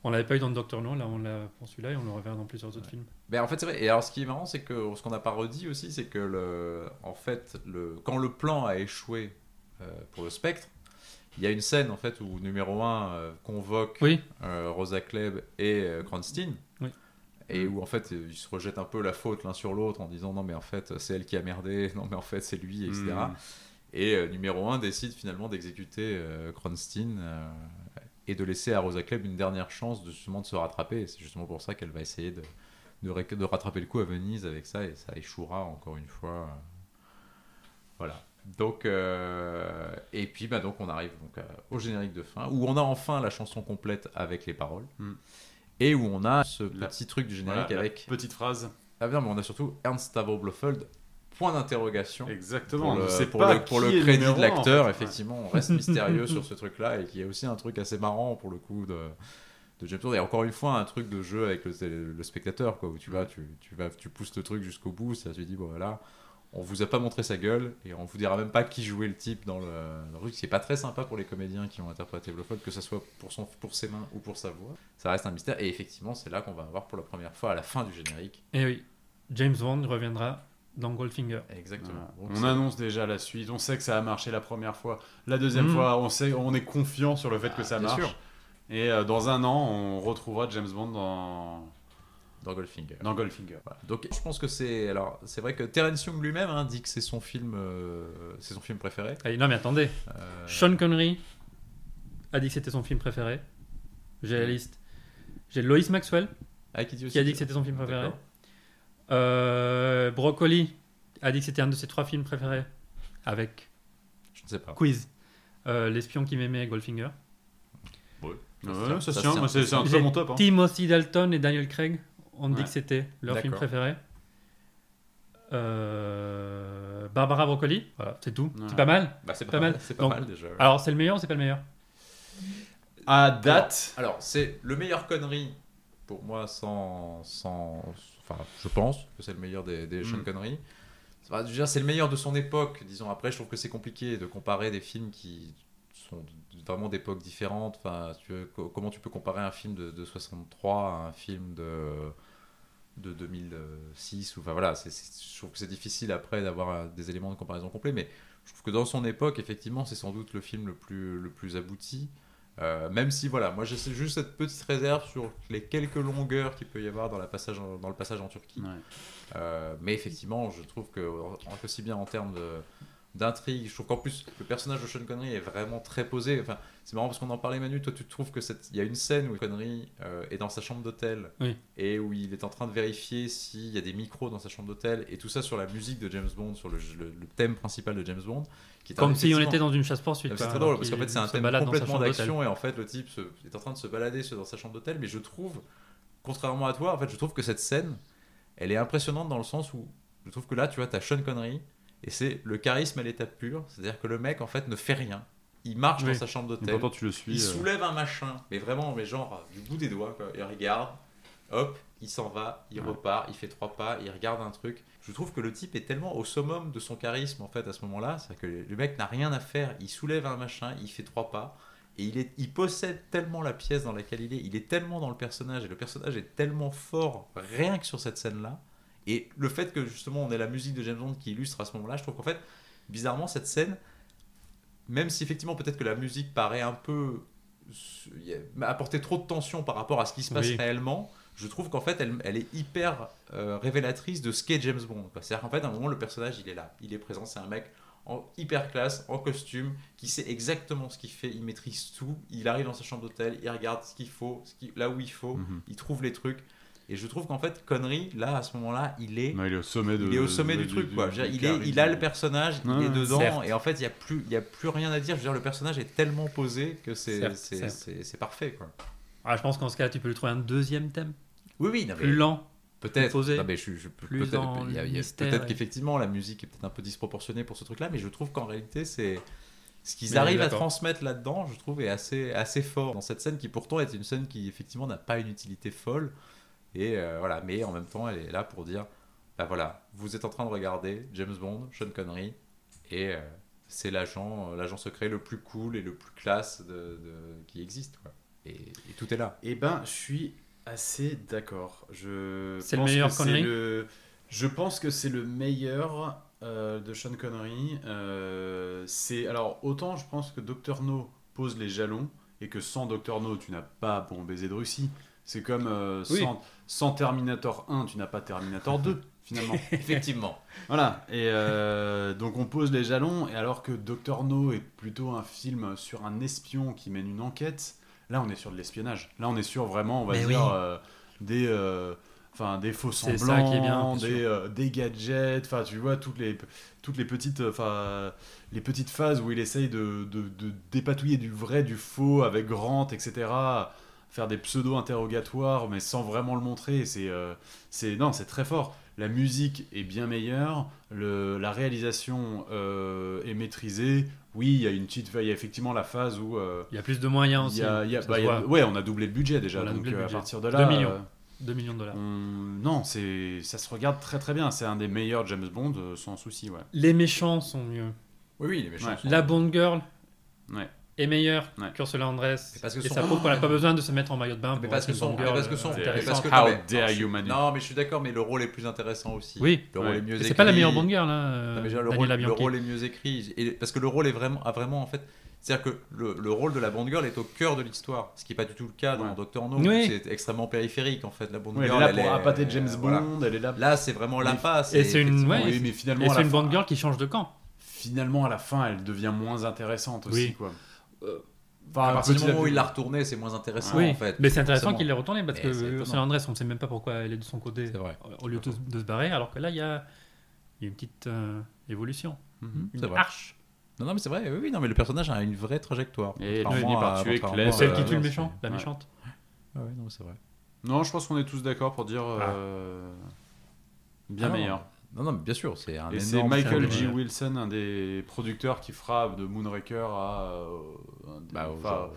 On l'avait pas eu dans Doctor No, là on l'a pour celui-là et on le reverra dans plusieurs autres films. Ben, en fait, c'est vrai. Et alors, ce qui est marrant, c'est que ce qu'on n'a pas redit aussi, c'est que le, en fait, le, quand le plan a échoué euh, pour le spectre, il y a une scène en fait où numéro 1 convoque Oui, euh, Rosa Klebb et euh, Cranston. Oui. Et où en fait ils se rejettent un peu la faute l'un sur l'autre en disant non mais en fait c'est elle qui a merdé, (laughs) non mais en fait c'est lui, etc. Mm. Et euh, numéro 1 décide finalement d'exécuter euh, euh, et de laisser à Rosa Klebb une dernière chance de, justement de se rattraper. Et c'est justement pour ça qu'elle va essayer de, de, rattraper le coup à Venise avec ça et ça échouera encore une fois. Voilà. Donc, euh, et puis bah, donc on arrive donc, à- au générique de fin où on a enfin la chanson complète avec les paroles Mm. et où on a ce La- petit truc du Voilà, générique la avec. petite phrase. Ah non, mais on a surtout Ernst Stavro Blofeld, point d'interrogation. Exactement. Pour le, C'est pour pas le, pour crédit de en l'acteur, fait. effectivement, on reste (laughs) mystérieux sur ce truc-là et qui est aussi un truc assez marrant pour le coup de, de James Bond. Et encore une fois, un truc de jeu avec le, le spectateur, quoi, où tu vas, tu, tu vas, tu pousses le truc jusqu'au bout, ça, tu dis, bon voilà, on vous a pas montré sa gueule et on vous dira même pas qui jouait le type dans le, dans le truc. C'est pas très sympa pour les comédiens qui ont interprété Blofeld, que ce soit pour, son, pour ses mains ou pour sa voix. Ça reste un mystère. Et effectivement, c'est là qu'on va avoir pour la première fois à la fin du générique. et oui, James Bond reviendra dans Goldfinger. Exactement. Voilà. Donc, On annonce déjà la suite. On sait que ça a marché la première fois. La deuxième Mhm. fois, on sait, on est confiant sur le fait que ça Ah, bien marche. sûr. Et euh, dans un an, on retrouvera James Bond dans, Dans Goldfinger. dans Goldfinger. Voilà. Donc je pense que c'est alors c'est vrai que Terence Young lui-même hein, dit que c'est son film euh, c'est son film préféré. Allez, non, mais attendez. Euh, Sean Connery a dit que c'était son film préféré. J'ai la liste. J'ai Lois Maxwell ah, qui, dit aussi qui a dit que c'était son film préféré. Euh, Broccoli a dit que c'était un de ses trois films préférés. Avec Je ne sais pas. Quiz. Euh, L'espion qui m'aimait, Goldfinger. Ouais, Ça c'est c'est un J'ai bon top. hein. Timothy Dalton et Daniel Craig ont dit Ouais. que c'était leur film D'accord. préféré. Euh, Barbara Broccoli, voilà, c'est tout. Ouais. C'est pas mal. Bah, c'est Pas mal. C'est pas Donc- mal déjà. Alors, c'est le meilleur ou c'est pas le meilleur? À date, Alors, c'est le meilleur connerie pour moi sans, sans enfin je pense que c'est le meilleur des, des Sean Mm. Connery. Enfin, veux dire, c'est le meilleur de son époque. Disons après, je trouve que c'est compliqué de comparer des films qui sont vraiment d'époques différentes. Enfin, tu veux- co- comment tu peux comparer un film de, de 63 à un film de de 2006 ou enfin voilà je trouve que c'est difficile après d'avoir des éléments de comparaison complets mais je trouve que dans son époque effectivement c'est sans doute le film le plus le plus abouti euh, même si voilà, moi j'ai juste cette petite réserve sur les quelques longueurs qu'il peut y avoir dans, la passage en- dans le passage en Turquie. Ouais. Euh, mais effectivement, je trouve que aussi bien en termes de- d'intrigue, je trouve qu'en plus le personnage de Sean Connery est vraiment très posé. Enfin, c'est marrant parce qu'on en parlait Manu, toi tu trouves que cette... il y a une scène où Connery euh, est dans sa chambre d'hôtel Oui. et où il est en train de vérifier s'il y a des micros dans sa chambre d'hôtel et tout ça sur la musique de James Bond, sur le, le- le thème principal de James Bond. Qui est Comme si on était dans une chasse-poursuite. ah, C'est très drôle parce qu'en fait c'est un thème complètement d'action et en fait le type se- est en train de se balader dans sa chambre d'hôtel mais je trouve, contrairement à toi, en fait je trouve que cette scène elle est impressionnante dans le sens où je trouve que là tu vois t'as Sean Connery et c'est le charisme à l'étape pure, c'est-à-dire que le mec en fait ne fait rien, il marche Oui. dans sa chambre d'hôtel, pourtant, tu le suis. il euh, soulève un machin mais vraiment mais genre du bout des doigts quoi. il regarde, hop il s'en va, il Ouais. repart, il fait trois pas, il regarde un truc. Je trouve que le type est tellement au summum de son charisme en fait à ce moment-là, c'est que le mec n'a rien à faire, il soulève un machin, il fait trois pas et il, est, il possède tellement la pièce dans laquelle il est, il est tellement dans le personnage et le personnage est tellement fort rien que sur cette scène-là. Et le fait que justement on ait la musique de James Bond qui illustre à ce moment-là, je trouve qu'en fait bizarrement cette scène, même si effectivement peut-être que la musique paraît un peu apporter trop de tension par rapport à ce qui se passe Oui. réellement, je trouve qu'en fait, elle, elle est hyper euh, révélatrice de ce qu'est James Bond. C'est-à-dire qu'en fait, à un moment, le personnage, il est là, il est présent, c'est un mec en hyper classe, en costume, qui sait exactement ce qu'il fait, il maîtrise tout, il arrive dans sa chambre d'hôtel, il regarde ce qu'il faut, ce qui- là où il faut, mhm. il trouve les trucs. Et je trouve qu'en fait, Connery, là, à ce moment-là, il est Non, il est au sommet de. il est au sommet de- du truc du- quoi. Dire, il, est, il a le personnage, il est dedans certes. et en fait il y a plus il y a plus rien à dire. Je veux dire le personnage est tellement posé que c'est parfait quoi. Ah, je pense qu'en ce cas, tu peux lui trouver un deuxième thème, Oui oui, non, mais plus lent. peut-être. posé, Non, mais je, je- plus peut-être qu'effectivement la musique est peut-être un peu disproportionnée pour ce truc là, mais je trouve qu'en réalité c'est ce qu'ils arrivent à transmettre là-dedans, je trouve est assez assez fort dans cette scène qui pourtant est une scène qui effectivement n'a pas une utilité folle et euh, voilà, mais en même temps elle est là pour dire bah voilà, vous êtes en train de regarder James Bond, Sean Connery, et euh, c'est l'agent, euh, l'agent secret le plus cool et le plus classe de, de- qui existe. Quoi. Et, et tout est là. Eh ben, je suis assez d'accord. Je C'est le pense meilleur que c'est Connery le- Je pense que c'est le meilleur euh, de Sean Connery. Euh, c'est alors autant je pense que Dr No pose les jalons et que sans Dr No tu n'as pas Bon baiser de Russie. C'est comme euh, Oui. sans, sans Terminator 1 tu n'as pas Terminator 2 (laughs) finalement. (laughs) Effectivement. Voilà, et euh, donc on pose les jalons, et alors que Doctor No est plutôt un film sur un espion qui mène une enquête, là on est sur de l'espionnage. Là on est sur vraiment, on va Mais dire, oui. euh, des, enfin, des faux semblants, qui est bien, des, des gadgets, enfin tu vois, toutes les, toutes les, petites, enfin, les petites phases où il essaye de, de, de dépatouiller du vrai, du faux avec Grant, etc. Faire des pseudo-interrogatoires, mais sans vraiment le montrer. C'est, euh, c'est, non, c'est très fort la musique est bien meilleure, le, la réalisation euh, est maîtrisée. Oui, il y a une petite, il y a effectivement la phase où euh, Il y a plus de moyens aussi. y a, y bah, y a- ouais, on a doublé le budget déjà, On donc à partir de là, 2 millions. euh, 2 millions de dollars. on- non, c'est, ça se regarde très très bien. C'est un des meilleurs James Bond sans souci, ouais. Les méchants sont mieux. Oui, oui, les méchants. Ouais. sont- La Bond Girl Ouais. Est meilleure Ouais. qu'Ursula Andress. Parce que et son- ça prouve qu'on n'a pas besoin de se mettre en maillot de bain. Mais parce que son, Girl, parce son, euh, parce que How non, mais- dare you, Manu. Non, mais je suis d'accord, mais le rôle est plus intéressant aussi. Oui, Le rôle Ouais. est mieux mais écrit. c'est pas la meilleure Bond Girl. Non, mais euh, genre, le, rôle, le rôle est mieux écrit. Et, parce que le rôle est vraiment, a vraiment en fait. C'est-à-dire que le, le rôle de la Bond Girl est au cœur de l'histoire, ce qui n'est pas du tout le cas dans Ouais. Doctor No. Oui. C'est extrêmement périphérique en fait. La Bond Ouais, elle est Girl, là elle pour est- appâter James Bond, voilà. elle est là. Là, c'est vraiment face. et c'est une- ouais, oui, mais finalement, Et une fin- Bond girl qui change de camp. finalement, à la fin, elle devient moins intéressante aussi, quoi. Euh, Enfin, à partir du moment où il l'a retourné, c'est moins intéressant oui, en fait. mais c'est intéressant qu'il l'ait retourné parce Mais que. Ursula Andress, on ne sait même pas pourquoi elle est de son côté C'est vrai. au lieu de, de se barrer, alors que là, il y a, il y a une petite euh, évolution, Mhm. une C'est vrai. arche. Non, non, mais c'est vrai. Oui, oui, non, mais le personnage a une vraie trajectoire. Et elle finit par tuer Claire. Celle Euh, qui tue le méchant, la ouais. méchante. Ouais, ouais, non, c'est vrai. Non, je pense qu'on est tous d'accord pour dire euh, bien Ah non, meilleur. Non, non, mais bien sûr, c'est un Et c'est énorme Michael film. G. Wilson, un des producteurs qui fera de Moonraker à. euh, un des- Bah, enfin,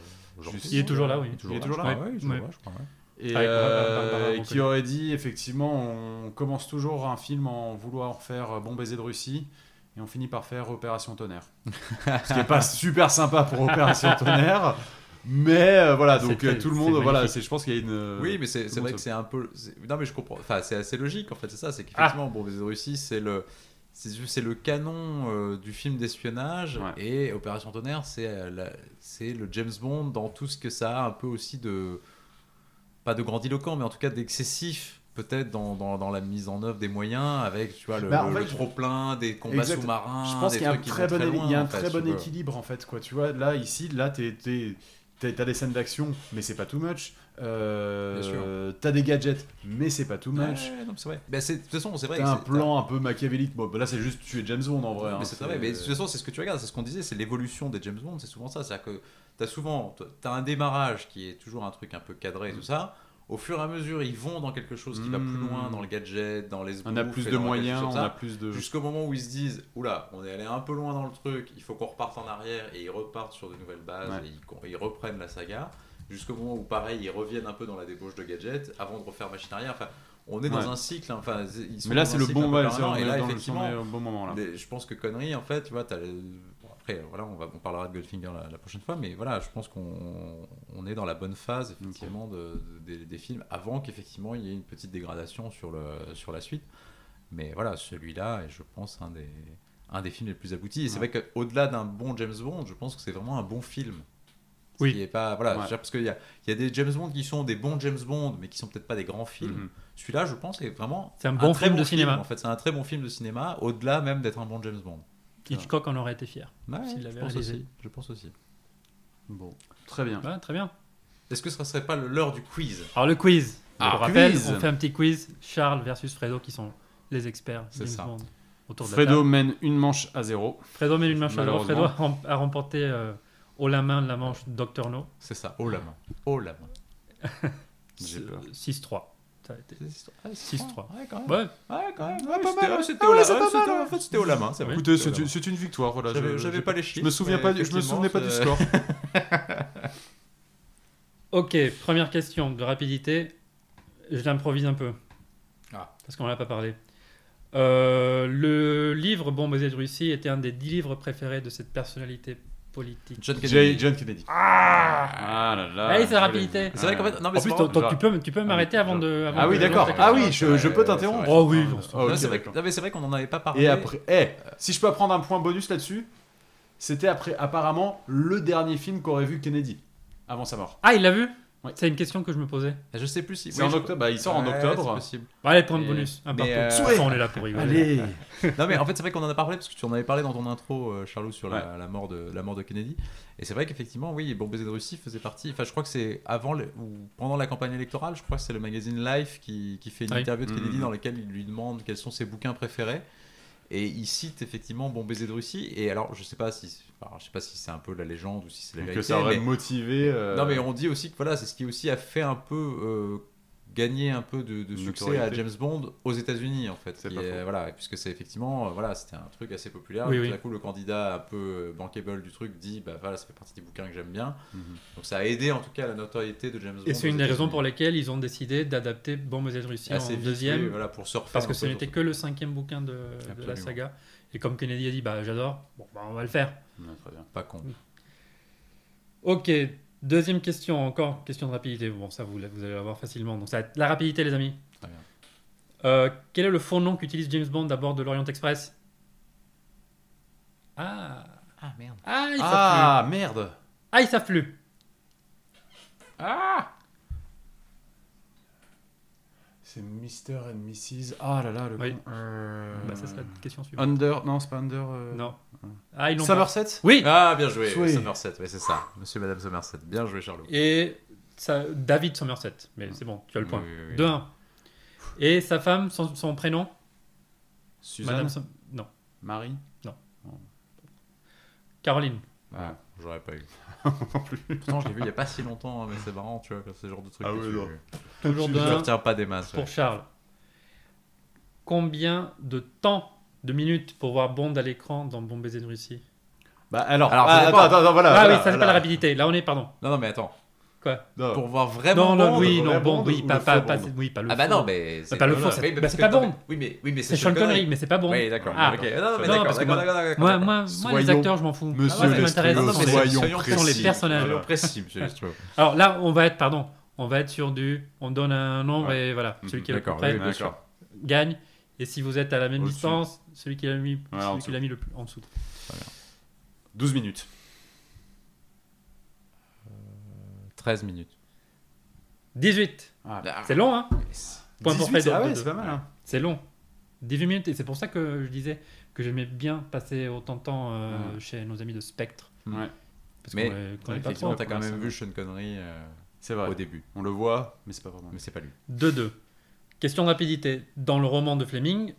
Il est toujours là, oui. Il est toujours là. je crois, ouais, il est toujours Ouais. là, je crois, ouais. et Avec euh, Barbara et qui Broccoli. aurait dit effectivement on commence toujours un film en vouloir faire Bon baiser de Russie et on finit par faire Opération Tonnerre. Ce qui est pas (laughs) super sympa pour Opération Tonnerre. Mais euh, voilà, donc euh, tout le monde, voilà, je pense qu'il y a une. Oui, mais c'est vrai que c'est un peu. Non, mais je comprends. Enfin, c'est assez logique en fait, c'est ça. C'est Ah. qu'effectivement, bon, Baiser de Russie, c'est le. C'est c'est le canon euh, du film d'espionnage Ouais. et Opération Tonnerre, c'est euh, c'est le James Bond dans tout ce que ça a un peu aussi de. Pas de grandiloquent, mais en tout cas d'excessif, peut-être dans, dans, dans la mise en œuvre des moyens, avec tu vois, le, Bah, en le- fait, le trop-plein, des combats sous-marins. Je pense qu'il y a un très bon, il y a un en fait, très bon équilibre en fait, quoi. Tu vois, là, ici, là, t'es, t'as des scènes d'action, mais c'est pas too much. Euh. T'as des gadgets, mais c'est pas too much. Ouais, c'est vrai. Bah, de toute façon, c'est vrai. T'as un plan un peu machiavélique. Bon, bah là, c'est juste tuer James Bond en vrai. hein. mais c'est vrai, mais de toute façon, c'est ce que tu regardes, c'est ce qu'on disait, c'est l'évolution des James Bond, c'est souvent ça. C'est-à-dire que tu as souvent as un démarrage qui est toujours un truc un peu cadré et tout ça. Au fur et à mesure, ils vont dans quelque chose qui va plus loin, dans le gadget, dans les on a plus de moyens, on a plus de. Jusqu'au moment où ils se disent, oula, on est allé un peu loin dans le truc, il faut qu'on reparte en arrière et ils repartent sur de nouvelles bases Ouais. et ils, ils reprennent la saga. Jusqu'au moment où, pareil, ils reviennent un peu dans la débauche de gadgets avant de refaire machine arrière. Enfin, on est dans Ouais. un cycle. hein, Enfin, ils sont Mais là, c'est le bon, ouais, et là, le- effectivement, bon moment là. les- je pense que connerie, en fait, tu vois, t'as après, voilà, on, va, on parlera de Goldfinger la, la prochaine fois, mais voilà, je pense qu'on on est dans la bonne phase, effectivement, de, de- des, des films, avant qu'effectivement il y ait une petite dégradation sur, le, sur la suite. Mais voilà, celui-là est, je pense, un des, un des films les plus aboutis. Et c'est Ouais. vrai qu'au-delà d'un bon James Bond, je pense que c'est vraiment un bon film. Ce Oui. qui est pas, voilà, Ouais. parce qu'il y a, il y a des James Bond qui sont des bons James Bond, mais qui sont peut-être pas des grands films. Mhm. Celui-là, je pense, est vraiment C'est un bon très film de cinéma. En fait, c'est un très bon film de cinéma, au-delà même d'être un bon James Bond. Hitchcock en aurait été fier. Ouais, S'il je l'avait pense réalisé. aussi. Je pense aussi. Bon, très bien. Ouais, très bien. Est-ce que ce serait pas l'heure du quiz? Alors le quiz. Ah, quiz. on fait un petit quiz. Charles versus Fredo qui sont les experts C'est ça. Autour de la Fredo table. mène une manche à zéro. Fredo mène une manche à zéro. Fredo a remporté euh, haut la main la manche Dr No. C'est ça, haut la main. Haut la main. (laughs) J'ai peur. 6-3. Ça a été. Ah, 6-3. Ouais, quand même. Ouais, Ouais, quand même. Ah, Ouais, pas c'était- mal. C'était haut ouais, la. En fait, c'était haut la main. Oui. Écoutez, c'est la c'est une victoire. Voilà, J'avais- pas les Je me chiffres, souviens pas, je me souvenais pas du score. (laughs) Ok, première question de rapidité. Je l'improvise un peu. Ah. Parce qu'on n'en a pas parlé. Euh, le livre Bon baiser de Russie était un des dix livres préférés de cette personnalité politique. John Kennedy. John Kennedy. Ah là là. Allez, c'est la rapidité. C'est vrai qu'en fait, non, mais En c'est plus, tu peux, tu peux m'arrêter avant de. avant Ah oui, d'accord. Ah oui, je, je peux t'interrompre. c'est vrai. Oh oui, Ah, c'est vrai, vrai qu'on en avait pas parlé. Et après, eh, si je peux prendre un point bonus là-dessus, c'était après apparemment le dernier film qu'aurait vu Kennedy avant sa mort. Ah, il l'a vu? Ouais. C'est une question que je me posais. Je sais plus si. C'est oui, en je- octobre, bah, il sort en Ouais, octobre. c'est possible. Bon, allez, point de bonus. Un mais, partout. euh, on est là pour rigoler. Allez. (laughs) Non mais en fait c'est vrai qu'on en a parlé parce que tu en avais parlé dans ton intro euh, Charlot sur la, la mort de la mort de Kennedy et c'est vrai qu'effectivement oui Bon baiser de Russie faisait partie enfin je crois que c'est avant le- ou pendant la campagne électorale je crois que c'est le magazine Life qui, qui fait une Oui. interview de Kennedy Mhm. dans laquelle il lui demande quels sont ses bouquins préférés et il cite effectivement Bon baiser de Russie et alors je sais pas si alors, je sais pas si c'est un peu la légende ou si c'est la Que vérité ça aurait mais- motivé. euh, non mais on dit aussi que voilà c'est ce qui aussi a fait un peu euh, gagner un peu de, de succès à. James Bond aux États-Unis en fait C'est est- faux. voilà puisque c'est effectivement euh, voilà c'était un truc assez populaire Oui, et tout oui. à coup le candidat un peu euh, bankable du truc dit bah voilà ça fait partie des bouquins que j'aime bien Mhm. donc ça a aidé en tout cas à la notoriété de James Bond Et c'est une des raisons pour lesquelles ils ont décidé d'adapter Bon baiser de Russie assez en vite, deuxième. oui, voilà pour surfer Parce que ce n'était que le cinquième bouquin de, de la saga. Et comme Kennedy a dit, bah j'adore, bon, bah, on va le faire. Ouais, très bien. pas con Ok, deuxième question, encore question de rapidité. Bon, ça vous, vous allez l'avoir facilement. Donc, ça va être la rapidité, les amis. Très bien. Euh, quel est le faux nom qu'utilise James Bond à bord de l'Orient Express? Ah Ah merde. Ah, savent Ah, merde. Ah, savent plus. Ah C'est Mr. and Mrs. Ah là là, le Oui. con. Euh, Bah, ça, c'est la question suivante. Under, non, c'est pas Under. euh, Non. Ah, ils l'ont pas. Somerset? Oui. Ah, bien joué. Oui. Somerset, ouais, c'est ça. Monsieur, Madame Somerset. Bien joué, Charlot. Et ça, David Somerset. Mais c'est bon, tu as le point. Oui, oui, oui. 2-1. Et sa femme, son, son prénom? Suzanne? Madame Som- Non. Marie? Caroline. Ah, j'aurais pas eu. Non plus. Pourtant, je l'ai vu il y a pas si longtemps, hein, mais c'est marrant, tu vois, quand c'est ce genre de truc. Ah que ouais, tu- non. Toujours Je 2-1 retiens pas des masses. ouais. pour Charles. Combien de temps, de minutes pour voir Bond à l'écran dans Bon baiser de Russie? Bah alors, Alors, ah, ça attends, attends, attends, voilà. Ah voilà, oui, ça c'est pas la rapidité. Là, on est, pardon. Non, non, mais attends. Quoi Non. Pour voir vraiment. Non, non, Bond, oui, non, Bond oui, ou pas, le pas, pas- Bond oui, pas le Ah bah non, mais. pas le voilà. c'est- bah, c'est pas Bond. mais- Oui, mais, oui, mais C'est Sean Connery, mais c'est pas Bond. Oui, d'accord. Ah. ok. Non, non, mais Non, d'accord, parce que d'accord, moi- Moi, moi, moi, les acteurs, je m'en fous. Monsieur Moi, ce qui Lestroux, m'intéresse, soyons sont les personnages. Soyons précis, monsieur Lestroux. Alors là, on va être, pardon, on va être sur du. On donne un nombre et voilà. Celui qui est le plus D'accord, près gagne. Et si vous êtes à la même distance, celui qui l'a mis, en celui dessous. qui l'a mis le plus en dessous. 12 minutes. 13 minutes. 18. Ah, C'est long, hein Point pour 18, Fred c'est- ah ouais, c'est pas mal. Hein. C'est long. 18 minutes. Et c'est pour ça que je disais que j'aimais bien passer autant de temps euh, Ouais. chez nos amis de Spectre. Ouais, Parce Mais, qu'on Effectivement, trop. t'as quand Ouais, même vu Sean Connery euh, c'est vrai. au début. On le voit, mais c'est pas vraiment. Mais c'est pas lui. 2-2. Question de rapidité. Dans le roman de Fleming,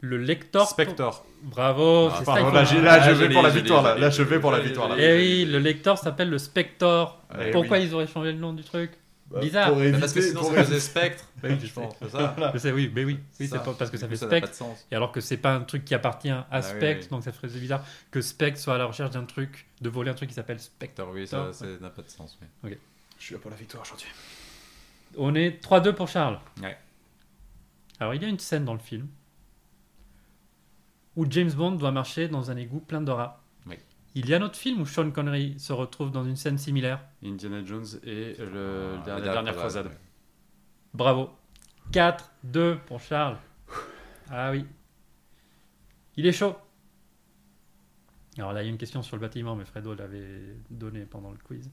le lecteur. Spectre. Bravo, Ah, c'est Pardon, ça là, je vais pour la victoire. Là, je vais pour la victoire. Là. joli. Eh oui, le lecteur s'appelle le Spector. Eh Pourquoi oui. ils auraient changé le nom du truc Bah, Bizarre. pour Mais parce que sinon, pour ça faisait Spectre. (laughs) Oui, je pense, c'est ça. (laughs) Je sais, oui, mais oui. Oui, c'est Ça. pas parce que ça fait coup, n'a pas Spectre. de sens. Et alors que c'est pas un truc qui appartient à Ah Spectre, oui. donc ça ferait bizarre que Spectre soit à la recherche d'un truc, de voler un truc qui s'appelle Spectre. Oui, ça ça n'a pas de sens. oui. Je suis là pour la victoire aujourd'hui. On est 3-2 pour Charles. Ouais. Alors il y a une scène dans le film où James Bond doit marcher dans un égout plein de rats. Oui. Il y a un autre film où Sean Connery se retrouve dans une scène similaire. Indiana Jones et le, Ah, la la dernière croisade. croisade. Bravo. 4-2 pour Charles. Ah oui. Il est chaud. Alors là, il y a une question sur le bâtiment, mais Fredo l'avait donné pendant le quiz.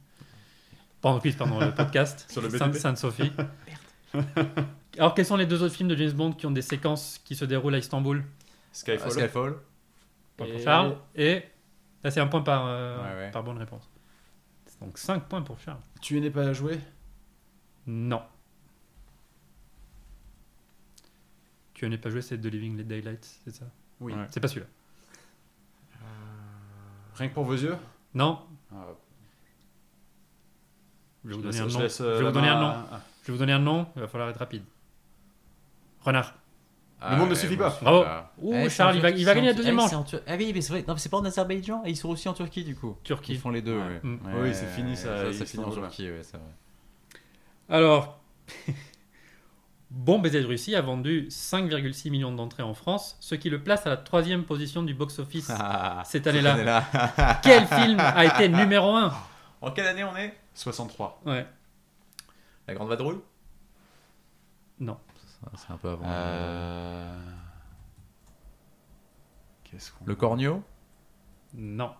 Pendant le quiz, pendant le podcast. (laughs) Sur le Sainte- BTP. Sainte-Sophie. (laughs) Alors, quels sont les deux autres films de James Bond qui ont des séquences qui se déroulent à Istanbul? Skyfall. Ah, Skyfall. Point pour Charles. Et là, c'est un point par, euh, Ouais, ouais. par bonne réponse. Donc 5 points pour Charles. Tu n'es pas à jouer Non. Tu n'es pas joué, c'est The Living Daylights, c'est ça? Oui. Ouais. C'est pas celui-là. Rien que pour vos yeux? Non. Ah, Je vais vous donner un nom. Je euh, vais la vous donner main un nom. Je vais vous donner un nom. Il va falloir être rapide. Renard. Ah, Le monde ne ouais, suffit pas. Bravo. pas. Ouh, Eh, c'est Charles, en il va, Turquie, il va c'est gagner la deuxième eh, manche. c'est en Tur- Ah oui, mais c'est vrai. Non, mais c'est pas en Azerbaïdjan. Et ils sont aussi en Turquie, du coup. Turquie. Ils font les deux, Ouais. ouais. Mm. Oui, c'est fini, ça, Ça, ils finit en sont- Turquie, ouais, c'est vrai. Alors, Bon baiser de Russie a vendu 5,6 millions d'entrées en France, ce qui le place à la troisième position du box-office (laughs) Ah, cette année-là. année-là. (laughs) Quel film a été numéro 1 En quelle année on est? 63. Ouais. La Grande Vadrouille? Non. C'est un peu avant. Euh... Qu'est-ce qu'on... Le Cornio Non.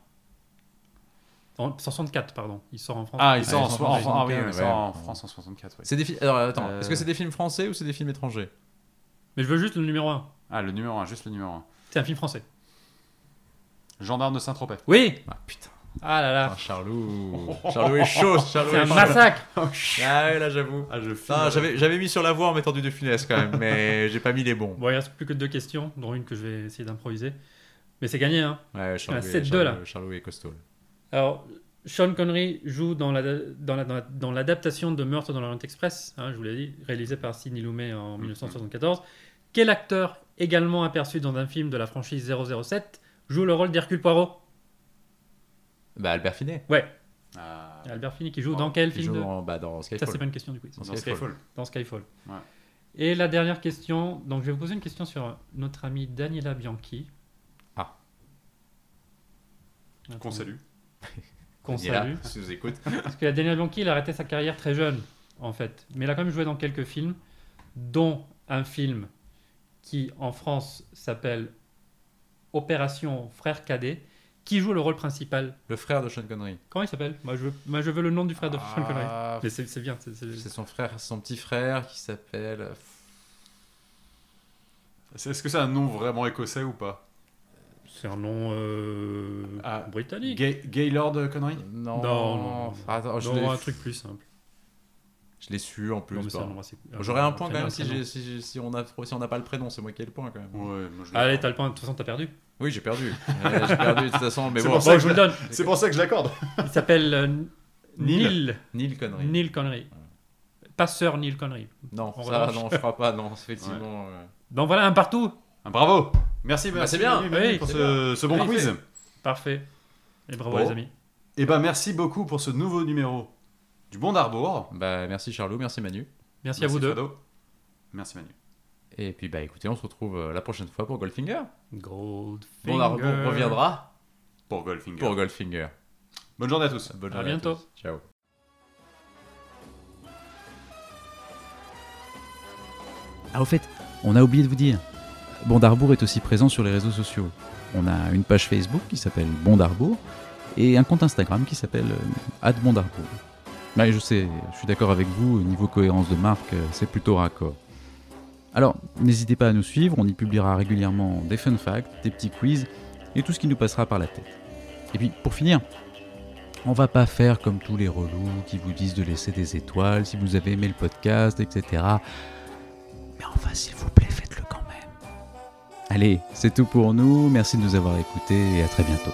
En 64, pardon. Il sort en France. Ah, il sort en, ils sont en- en en- oui, 75, il sort en ouais. France en 64. ouais. C'est des films. Alors attends, Euh, est-ce que c'est des films français ou c'est des films étrangers? Mais je veux juste le numéro 1. Ah, le numéro 1, juste le numéro 1. C'est un film français. Gendarme de Saint-Tropez. Oui Ah putain. Ah là là. Ah, Charlot. (laughs) Charlot est chaud. Charlot C'est est un chaud. massacre (laughs) Ah ouais, là j'avoue. Ah, je Ah, j'avais, j'avais mis sur la voie en mettant du De Funès quand même, mais (laughs) j'ai pas mis les bons. Bon, il reste plus que deux questions, dont une que je vais essayer d'improviser. Mais c'est gagné, hein. Ouais, Charlot, Ah, est- 7-2, Charlot- là. Charlot est costaud. là. Alors, Sean Connery joue dans, la, dans, la- dans la- dans l'adaptation de Meurtre dans l'Orient Express, hein, je vous l'ai dit, réalisé par Sidney Lumet en 1974. Quel acteur, également aperçu dans un film de la franchise 007, joue le rôle d'Hercule Poirot? Bah, Albert Finet. Ouais, Ah, Albert Finney qui joue dans quel Il film joue de... dans, bah, dans Ça, Skyfall. c'est pas une question du quiz. Dans dans Skyfall. Skyfall. Dans Skyfall. Ouais. Et la dernière question, donc je vais vous poser une question sur notre amie Daniela Bianchi. Ah. Qu'on salue. (laughs) Qu'on Daniela, salue. si vous écoute. (laughs) Parce que Daniela Bianchi, il a arrêté sa carrière très jeune, en fait. Mais il a quand même joué dans quelques films, dont un film qui, en France, s'appelle Opération Frère Cadet, Qui joue le rôle principal Le frère de Sean Connery. Comment il s'appelle? Moi je, veux, moi, je veux le nom du frère de Sean Connery. Ah, Mais c'est bien. c'est- son frère, son petit frère qui s'appelle. C'est- Est-ce que c'est un nom vraiment écossais ou pas? C'est un nom euh, Ah, britannique. Gay- Gaylord Connery? Non, Non, non, non. Attends, je Non, un truc plus simple. je l'ai su en plus. J'aurais un point quand même si, on n'a pas le prénom, c'est moi qui ai le point quand même. Ouais, moi je l'ai Allez, t'as le point. De toute façon, t'as perdu. Oui, j'ai perdu. Euh, j'ai perdu de toute façon, mais C'est bon. pour ça Bon, que je vous le donne. C'est pour ça que je l'accorde. Il s'appelle euh, Neil. Neil. Connery. Neil Connery. Pas Sir Neil Connery. Non, En ça, non, je crois pas. Non, effectivement. euh, Donc voilà, un partout. Ah, bravo Merci, Bah, merci c'est bien. Manu, Manu, Oui, pour ce, ce bon Oui, quiz. Parfait. Et bravo Bon. les amis. Et ben merci beaucoup pour ce nouveau numéro du Bon d'Arbour. Bah, merci Charlot, merci Manu. Merci, à vous deux. Merci Manu. Et puis, bah écoutez, on se retrouve euh, la prochaine fois pour Goldfinger. Goldfinger. Bon, Arbo reviendra Pour Goldfinger. pour Goldfinger. Bonne journée à tous. Bonne À journée bientôt. tous. Ciao. Ah, au fait, on a oublié de vous dire. Bondarbourg est aussi présent sur les réseaux sociaux. On a une page Facebook qui s'appelle Bondarbourg et un compte Instagram qui s'appelle euh, @bondarbourg. Ouais, je sais, je suis d'accord avec vous, au niveau cohérence de marque, euh, c'est plutôt raccord. Alors, n'hésitez pas à nous suivre, on y publiera régulièrement des fun facts, des petits quiz et tout ce qui nous passera par la tête. Et puis, pour finir, on va pas faire comme tous les relous qui vous disent de laisser des étoiles si vous avez aimé le podcast, etc. Mais enfin, s'il vous plaît, faites-le quand même. Allez, c'est tout pour nous. Merci de nous avoir écoutés et à très bientôt.